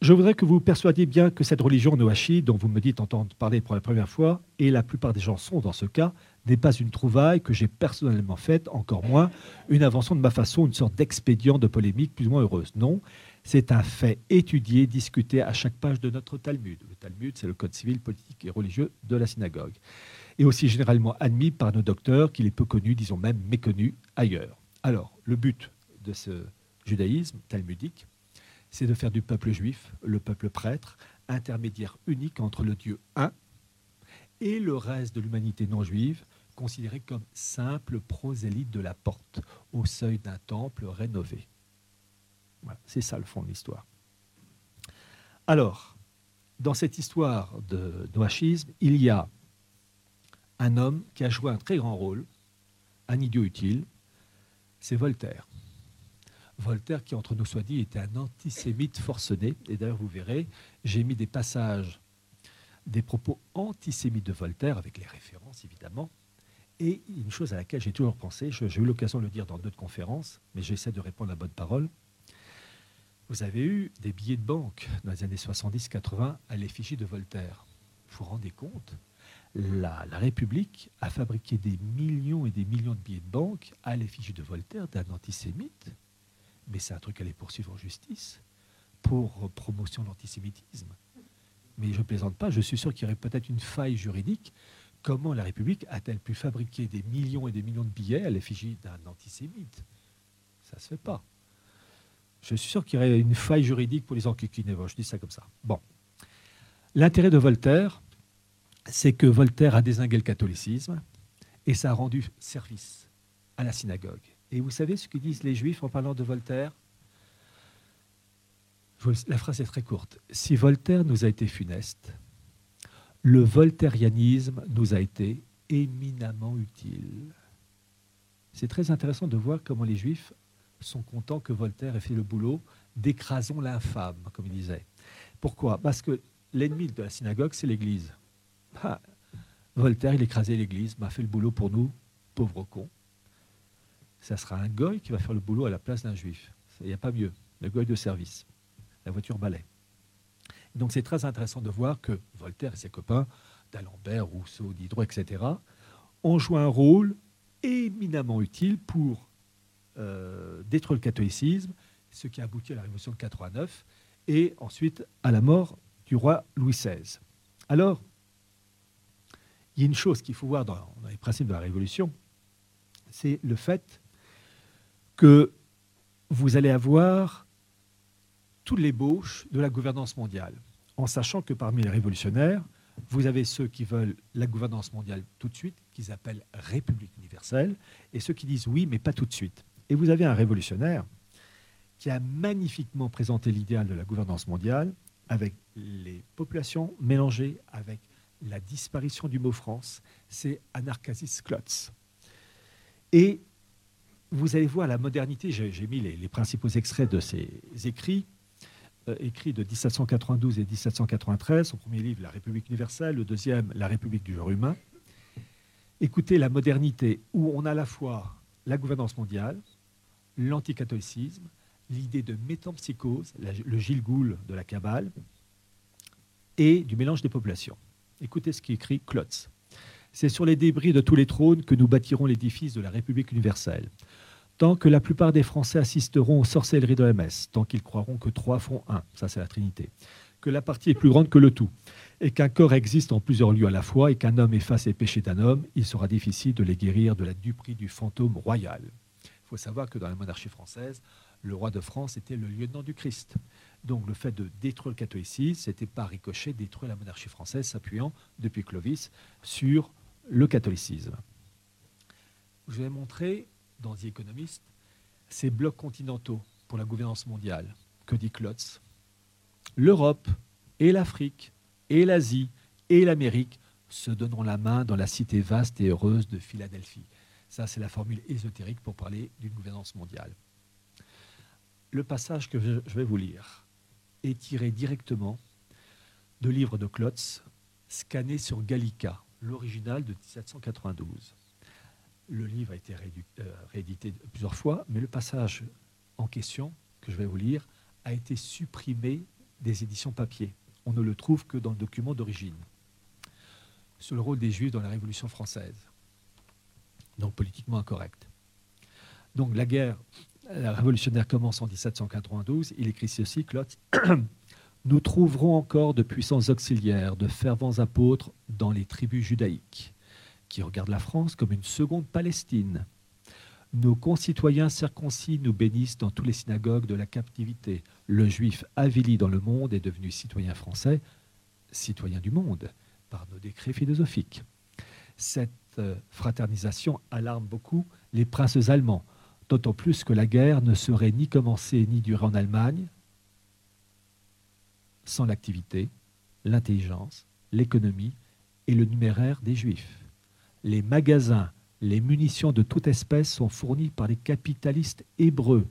je voudrais que vous persuadiez bien que cette religion noachi, dont vous me dites entendre parler pour la première fois, et la plupart des gens sont dans ce cas, n'est pas une trouvaille que j'ai personnellement faite, encore moins une invention de ma façon, une sorte d'expédient de polémique plus ou moins heureuse. Non, c'est un fait étudié, discuté à chaque page de notre Talmud. Le Talmud, c'est le code civil, politique et religieux de la synagogue. Et aussi généralement admis par nos docteurs, qu'il est peu connu, disons même méconnu ailleurs. Alors, le but de ce judaïsme talmudique, c'est de faire du peuple juif, le peuple prêtre, intermédiaire unique entre le Dieu un et le reste de l'humanité non juive, considéré comme simple prosélyte de la porte, au seuil d'un temple rénové. c'est ça le fond de l'histoire. Alors, dans cette histoire de noachisme, il y a un homme qui a joué un très grand rôle, un idiot utile, c'est Voltaire. Voltaire, qui entre nous soit dit, était un antisémite forcené. Et d'ailleurs, vous verrez, j'ai mis des passages, des propos antisémites de Voltaire, avec les références évidemment, et une chose à laquelle j'ai toujours pensé, j'ai eu l'occasion de le dire dans d'autres conférences, mais j'essaie de répondre à bonne parole. Vous avez eu des billets de banque dans les années 70-80 à l'effigie de Voltaire. Vous vous rendez compte? La, République a fabriqué des millions et des millions de billets de banque à l'effigie de Voltaire, d'un antisémite. Mais c'est un truc à les poursuivre en justice pour promotion de l'antisémitisme. Mais je ne plaisante pas, je suis sûr qu'il y aurait peut-être une faille juridique Comment la République a-t-elle pu fabriquer des millions et des millions de billets à l'effigie d'un antisémite? Ça ne se fait pas. Je suis sûr qu'il y aurait une faille juridique pour les enquiquiner. Je dis ça comme ça. Bon. L'intérêt de Voltaire, c'est que Voltaire a désingué le catholicisme et ça a rendu service à la synagogue. Et vous savez ce que disent les juifs en parlant de Voltaire? La phrase est très courte. Si Voltaire nous a été funeste, le voltairianisme nous a été éminemment utile. C'est très intéressant de voir comment les Juifs sont contents que Voltaire ait fait le boulot d'écrasons l'infâme, comme il disait. Pourquoi? Parce que l'ennemi de la synagogue, c'est l'Église. Ah, Voltaire, il écrasait l'Église, m'a fait le boulot pour nous, pauvres cons. Ça sera un goy qui va faire le boulot à la place d'un juif. Il n'y a pas mieux. Le goy de service. La voiture balai. Donc c'est très intéressant de voir que Voltaire et ses copains, d'Alembert, Rousseau, Diderot, etc., ont joué un rôle éminemment utile pour euh, détruire le catholicisme, ce qui a abouti à la Révolution de 89 et ensuite à la mort du roi Louis XVI. Alors, il y a une chose qu'il faut voir dans, dans les principes de la Révolution, c'est le fait que vous allez avoir toute l'ébauche de la gouvernance mondiale, en sachant que parmi les révolutionnaires, vous avez ceux qui veulent la gouvernance mondiale tout de suite, qu'ils appellent République universelle, et ceux qui disent oui, mais pas tout de suite. Et vous avez un révolutionnaire qui a magnifiquement présenté l'idéal de la gouvernance mondiale avec les populations mélangées, avec la disparition du mot France, c'est Anarchasis Klotz. Et vous allez voir la modernité, j'ai mis les, principaux extraits de ces écrits, euh, écrit de 1792 et 1793, son premier livre, La République universelle, le deuxième, La République du genre humain. Écoutez la modernité où on a à la fois la gouvernance mondiale, l'anticatholicisme, l'idée de métampsychose, le Gilles Gould de la Kabbale, et du mélange des populations. Écoutez ce qu'écrit Klotz. C'est sur les débris de tous les trônes que nous bâtirons l'édifice de la République universelle. Tant que la plupart des Français assisteront aux sorcelleries de la messe, tant qu'ils croiront que trois font un, ça c'est la Trinité, que la partie est plus grande que le tout, et qu'un corps existe en plusieurs lieux à la fois, et qu'un homme efface les péchés d'un homme, il sera difficile de les guérir de la duperie du fantôme royal. Il faut savoir que dans la monarchie française, le roi de France était le lieutenant du Christ. Donc le fait de détruire le catholicisme, c'était pas ricochet détruire la monarchie française, s'appuyant depuis Clovis sur le catholicisme. Je vais montrer dans The Economist ces blocs continentaux pour la gouvernance mondiale. Que dit Klotz L'Europe et l'Afrique et l'Asie et l'Amérique se donneront la main dans la cité vaste et heureuse de Philadelphie. Ça, c'est la formule ésotérique pour parler d'une gouvernance mondiale. Le passage que je vais vous lire est tiré directement de livre de Klotz, scanné sur Gallica, l'original de 1792. Le livre a été euh, réédité plusieurs fois, mais le passage en question, que je vais vous lire, a été supprimé des éditions papier. On ne le trouve que dans le document d'origine. Sur le rôle des Juifs dans la Révolution française. Donc politiquement incorrect. Donc la guerre révolutionnaire commence en 1792. Il écrit ceci, Klotz. Nous trouverons encore de puissants auxiliaires, de fervents apôtres dans les tribus judaïques, qui regardent la France comme une seconde Palestine. Nos concitoyens circoncis nous bénissent dans toutes les synagogues de la captivité. Le juif avili dans le monde est devenu citoyen français, citoyen du monde, par nos décrets philosophiques. Cette euh, fraternisation alarme beaucoup les princes allemands, d'autant plus que la guerre ne serait ni commencée ni durée en Allemagne sans l'activité, l'intelligence, l'économie et le numéraire des Juifs. Les magasins, les munitions de toute espèce sont fournis par les capitalistes hébreux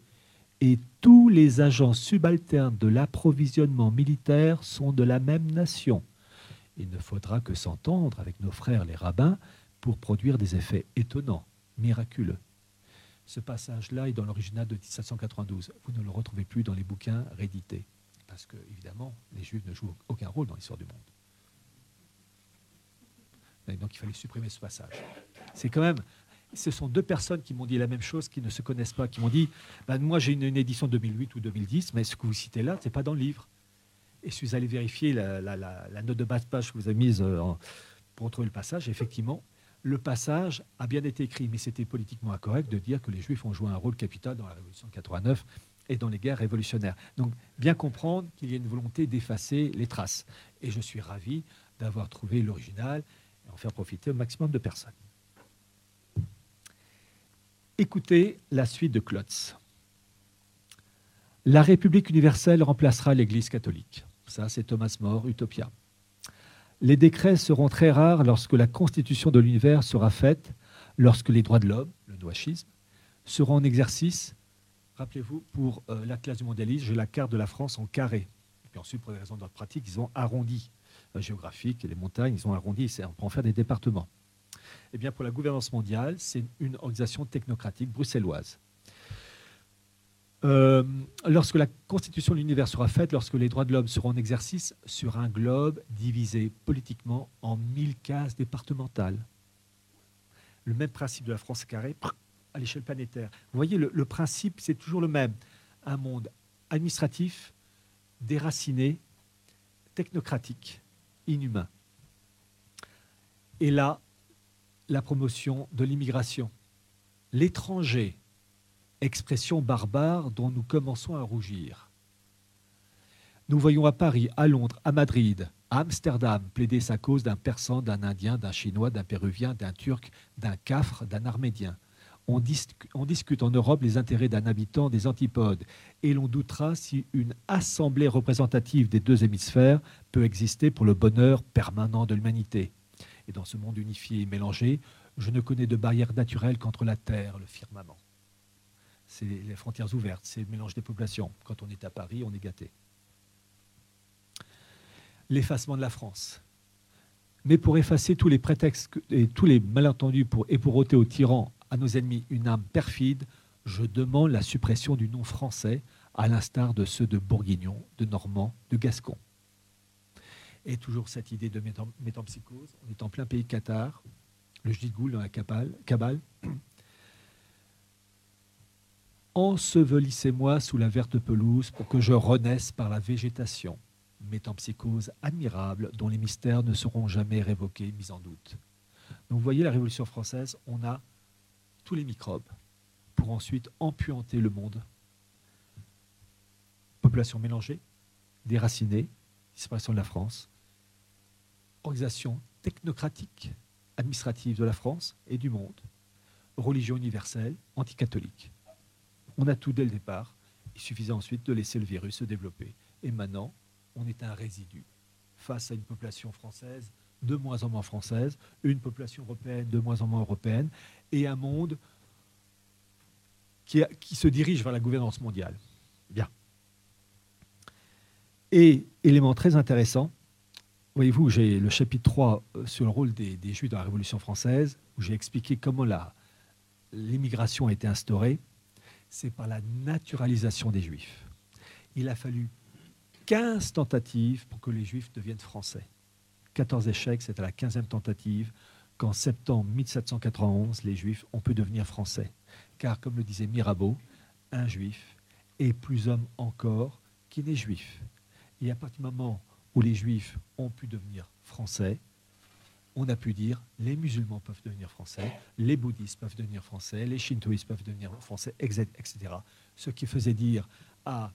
et tous les agents subalternes de l'approvisionnement militaire sont de la même nation. Il ne faudra que s'entendre avec nos frères les rabbins pour produire des effets étonnants, miraculeux. Ce passage-là est dans l'original de 1792. Vous ne le retrouvez plus dans les bouquins réédités, parce que, évidemment, les Juifs ne jouent aucun rôle dans l'histoire du monde. Donc il fallait supprimer ce passage. C'est quand même. Ce sont deux personnes qui m'ont dit la même chose, qui ne se connaissent pas, qui m'ont dit ben, Moi, j'ai une, édition 2008 ou 2010, mais ce que vous citez là, ce n'est pas dans le livre. Et je suis allé vérifier la, note de bas de page que vous avez mise euh, pour trouver le passage. effectivement, le passage a bien été écrit, mais c'était politiquement incorrect de dire que les Juifs ont joué un rôle capital dans la Révolution de 89 et dans les guerres révolutionnaires. Donc, bien comprendre qu'il y a une volonté d'effacer les traces. Et je suis ravi d'avoir trouvé l'original et en faire profiter au maximum de personnes. Écoutez la suite de Klotz. La République universelle remplacera l'Église catholique. Ça, c'est Thomas More, Utopia. Les décrets seront très rares lorsque la constitution de l'univers sera faite, lorsque les droits de l'homme, le noachisme, seront en exercice. Rappelez-vous, pour euh, la classe du mondialisme, j'ai la carte de la France en carré. Et puis ensuite, pour des raisons d'ordre pratique, ils ont arrondi. Géographique, les montagnes, ils ont arrondi, on peut en faire des départements. Eh bien, pour la gouvernance mondiale, c'est une organisation technocratique bruxelloise. Euh, lorsque la constitution de l'univers sera faite, lorsque les droits de l'homme seront en exercice sur un globe divisé politiquement en mille cases départementales. Le même principe de la France carrée à l'échelle planétaire. Vous voyez, le principe, c'est toujours le même. Un monde administratif, déraciné, technocratique, inhumain. Et là, la promotion de l'immigration. L'étranger expression barbare dont nous commençons à rougir. Nous voyons à Paris, à Londres, à Madrid, à Amsterdam plaider sa cause d'un persan, d'un indien, d'un chinois, d'un péruvien, d'un turc, d'un cafre, d'un armédien. On, discute en Europe les intérêts d'un habitant des antipodes et l'on doutera si une assemblée représentative des deux hémisphères peut exister pour le bonheur permanent de l'humanité. Et dans ce monde unifié et mélangé, je ne connais de barrière naturelle qu'entre la terre, le firmament c'est les frontières ouvertes, c'est le mélange des populations. Quand on est à Paris, on est gâté. L'effacement de la France. Mais pour effacer tous les prétextes et tous les malentendus pour, et pour ôter aux tyrans, à nos ennemis, une âme perfide, je demande la suppression du nom français, à l'instar de ceux de Bourguignon, de Normand, de Gascon. Et toujours cette idée de métampsychose, on est en plein pays Qatar, le Jdigoul dans la Kabbale. Ensevelissez-moi sous la verte pelouse pour que je renaisse par la végétation, métampsychose admirable dont les mystères ne seront jamais révoqués, mis en doute. Donc vous voyez, la Révolution française, on a tous les microbes pour ensuite empuanter le monde. Population mélangée, déracinée, disparition de la France, organisation technocratique, administrative de la France et du monde, religion universelle, anticatholique. On a tout dès le départ. Il suffisait ensuite de laisser le virus se développer. Et maintenant, on est un résidu face à une population française de moins en moins française, une population européenne de moins en moins européenne, et un monde qui, qui se dirige vers la gouvernance mondiale. Bien. Et élément très intéressant, voyez-vous, j'ai le chapitre 3 euh, sur le rôle des, Juifs dans la Révolution française, où j'ai expliqué comment l'immigration a été instaurée. C'est par la naturalisation des Juifs. Il a fallu 15 tentatives pour que les Juifs deviennent français. 14 échecs, à la 15e tentative qu'en septembre 1791, les Juifs ont pu devenir français. Car, comme le disait Mirabeau, un Juif est plus homme encore qui n'est Juif. Et à partir du moment où les Juifs ont pu devenir français, on a pu dire les musulmans peuvent devenir français, les bouddhistes peuvent devenir français, les shintoïstes peuvent devenir français, etc. Ce qui faisait dire à,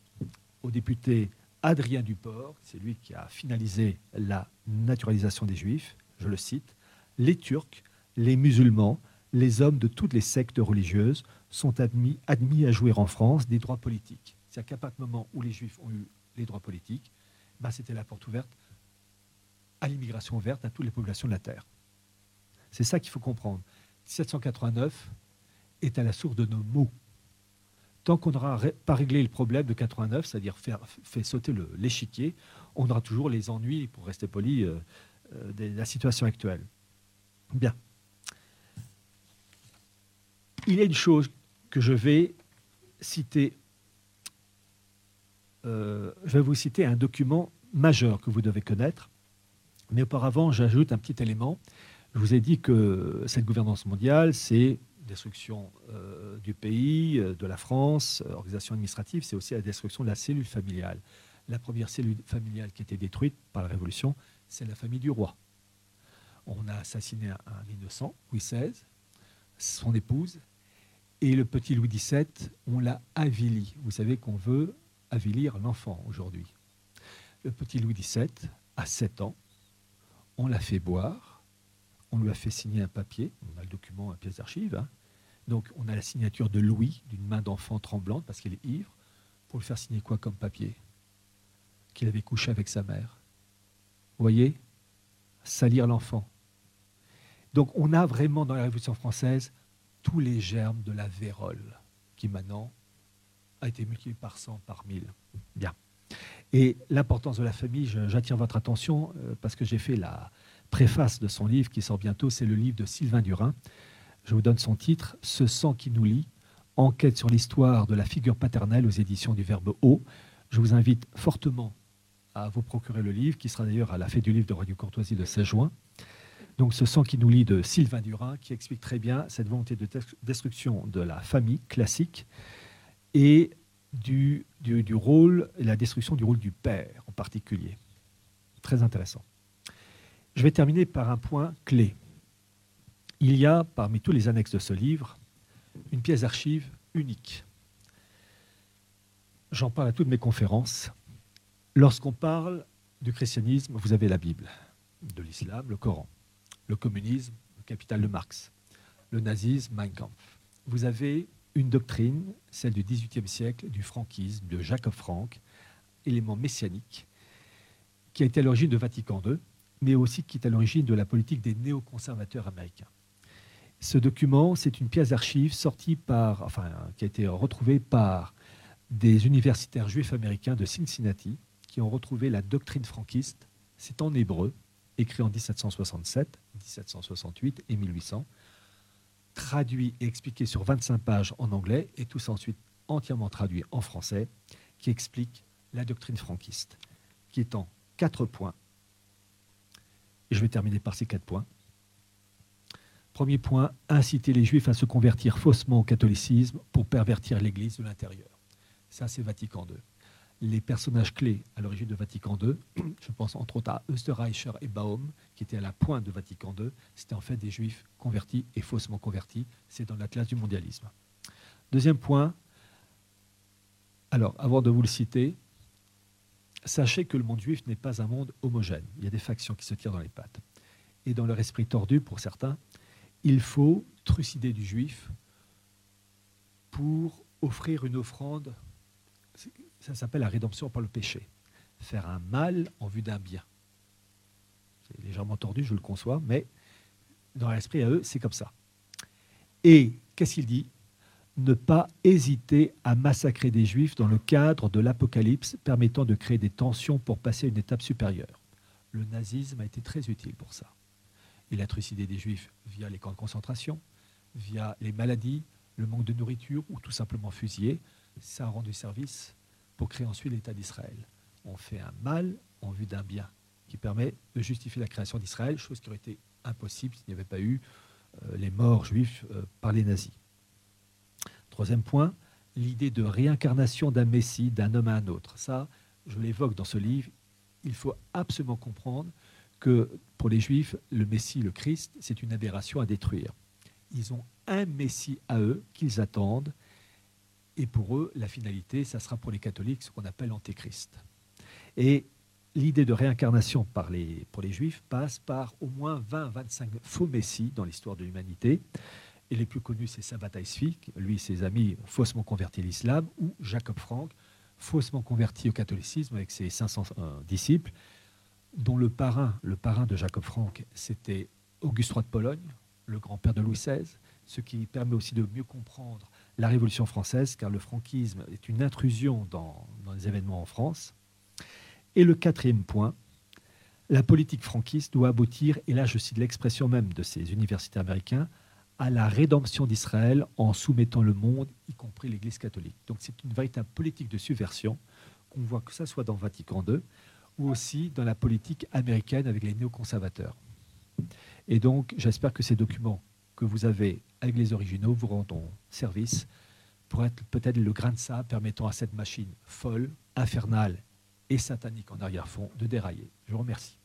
au député Adrien Duport, c'est lui qui a finalisé la naturalisation des Juifs, je le cite, les Turcs, les musulmans, les hommes de toutes les sectes religieuses sont admis, à jouir en France des droits politiques. C'est-à-dire qu'à partir du moment où les Juifs ont eu les droits politiques, bah, c'était la porte ouverte à l'immigration ouverte à toutes les populations de la Terre. C'est ça qu'il faut comprendre. 1789 est à la source de nos mots tant qu'on n'aura pas réglé le problème de 89, c'est-à-dire faire, fait sauter l'échiquier, on aura toujours les ennuis, pour rester poli, euh, euh, de la situation actuelle. Bien. Il y a une chose que je vais citer. Euh, je vais vous citer un document majeur que vous devez connaître. Mais auparavant, j'ajoute un petit élément. Je vous ai dit que cette gouvernance mondiale, c'est destruction euh, du pays, euh, de la France, organisation administrative, c'est aussi la destruction de la cellule familiale. La première cellule familiale qui a été détruite par la Révolution, c'est la famille du roi. On a assassiné un, innocent, Louis XVI, son épouse, et le petit Louis XVII, on l'a avili. Vous savez qu'on veut avilir l'enfant aujourd'hui. Le petit Louis XVII, à 7 ans, on l'a fait boire, on lui a fait signer un papier, on a le document, un pièce d'archive, hein, donc on a la signature de Louis, d'une main d'enfant tremblante parce qu'il est ivre, pour lui faire signer quoi comme papier? Qu'il avait couché avec sa mère. Vous voyez? Salir l'enfant. Donc on a vraiment dans la Révolution française tous les germes de la vérole, qui maintenant a été multiplié par 100, par 1000. Bien. Et l'importance de la famille, j'attire votre attention euh, parce que j'ai fait la préface de son livre qui sort bientôt, c'est le livre de Sylvain Durin, je vous donne son titre, Ce sang qui nous lie, enquête sur l'histoire de la figure paternelle aux éditions du Verbe haut. Je vous invite fortement à vous procurer le livre, qui sera d'ailleurs à la fête du livre de Radio Courtoisie le 16 juin. Donc ce sang qui nous lie de Sylvain Durin, qui explique très bien cette volonté de destruction de la famille classique et du, rôle, la destruction du rôle du père en particulier. Très intéressant. Je vais terminer par un point clé il y a, parmi tous les annexes de ce livre, une pièce d'archive unique. J'en parle à toutes mes conférences. Lorsqu'on parle du christianisme, vous avez la Bible, de l'islam, le Coran, le communisme, le capital de Marx, le nazisme, Mein Kampf. Vous avez une doctrine, celle du XVIIIe siècle, du franquisme, de Jacob Frank, élément messianique, qui a été à l'origine de Vatican II, mais aussi qui est à l'origine de la politique des néoconservateurs américains. Ce document, c'est une pièce d'archive sortie par, enfin, qui a été retrouvée par des universitaires juifs américains de Cincinnati qui ont retrouvé la doctrine franquiste. C'est en hébreu, écrit en 1767, 1768 et 1800, traduit et expliqué sur 25 pages en anglais et tout ça ensuite entièrement traduit en français, qui explique la doctrine franquiste, qui est en quatre points. Je vais terminer par ces quatre points. Premier point, inciter les juifs à se convertir faussement au catholicisme pour pervertir l'Église de l'intérieur. Ça, c'est Vatican II. Les personnages clés à l'origine de Vatican II, je pense entre autres à Österreicher et Baum, qui étaient à la pointe de Vatican II, c'était en fait des juifs convertis et faussement convertis. C'est dans l'atlas du mondialisme. Deuxième point, alors avant de vous le citer, sachez que le monde juif n'est pas un monde homogène. Il y a des factions qui se tirent dans les pattes. Et dans leur esprit tordu, pour certains, il faut trucider du juif pour offrir une offrande. Ça s'appelle la rédemption par le péché. Faire un mal en vue d'un bien. C'est légèrement tordu, je le conçois, mais dans l'esprit à eux, c'est comme ça. Et qu'est-ce qu'il dit? Ne pas hésiter à massacrer des juifs dans le cadre de l'Apocalypse, permettant de créer des tensions pour passer à une étape supérieure. Le nazisme a été très utile pour ça. Il a trucidé des juifs via les camps de concentration, via les maladies, le manque de nourriture ou tout simplement fusillé. Ça a rendu service pour créer ensuite l'État d'Israël. On fait un mal en vue d'un bien qui permet de justifier la création d'Israël, chose qui aurait été impossible s'il n'y avait pas eu euh, les morts juifs euh, par les nazis. Troisième point, l'idée de réincarnation d'un Messie, d'un homme à un autre. Ça, je l'évoque dans ce livre. Il faut absolument comprendre que pour les Juifs, le Messie, le Christ, c'est une aberration à détruire. Ils ont un Messie à eux qu'ils attendent, et pour eux, la finalité, ça sera pour les catholiques ce qu'on appelle l'antéchrist. Et l'idée de réincarnation pour les Juifs passe par au moins 20-25 faux Messies dans l'histoire de l'humanité. Et les plus connus, c'est Sabbatai Tzvi, lui et ses amis faussement convertis à l'islam, ou Jacob Frank, faussement converti au catholicisme avec ses 500 euh, disciples dont le parrain, le parrain de Jacob Frank, c'était Auguste III de Pologne, le grand-père de Louis XVI, ce qui permet aussi de mieux comprendre la Révolution française, car le franquisme est une intrusion dans, les événements en France. Et le quatrième point, la politique franquiste doit aboutir, et là je cite l'expression même de ces universitaires américains, à la rédemption d'Israël en soumettant le monde, y compris l'Église catholique. Donc c'est une véritable politique de subversion qu'on voit que ça soit dans Vatican II, ou aussi dans la politique américaine avec les néoconservateurs. Et donc, j'espère que ces documents que vous avez avec les originaux vous rendront service pour être peut-être le grain de sable permettant à cette machine folle, infernale et satanique en arrière-fond de dérailler. Je vous remercie.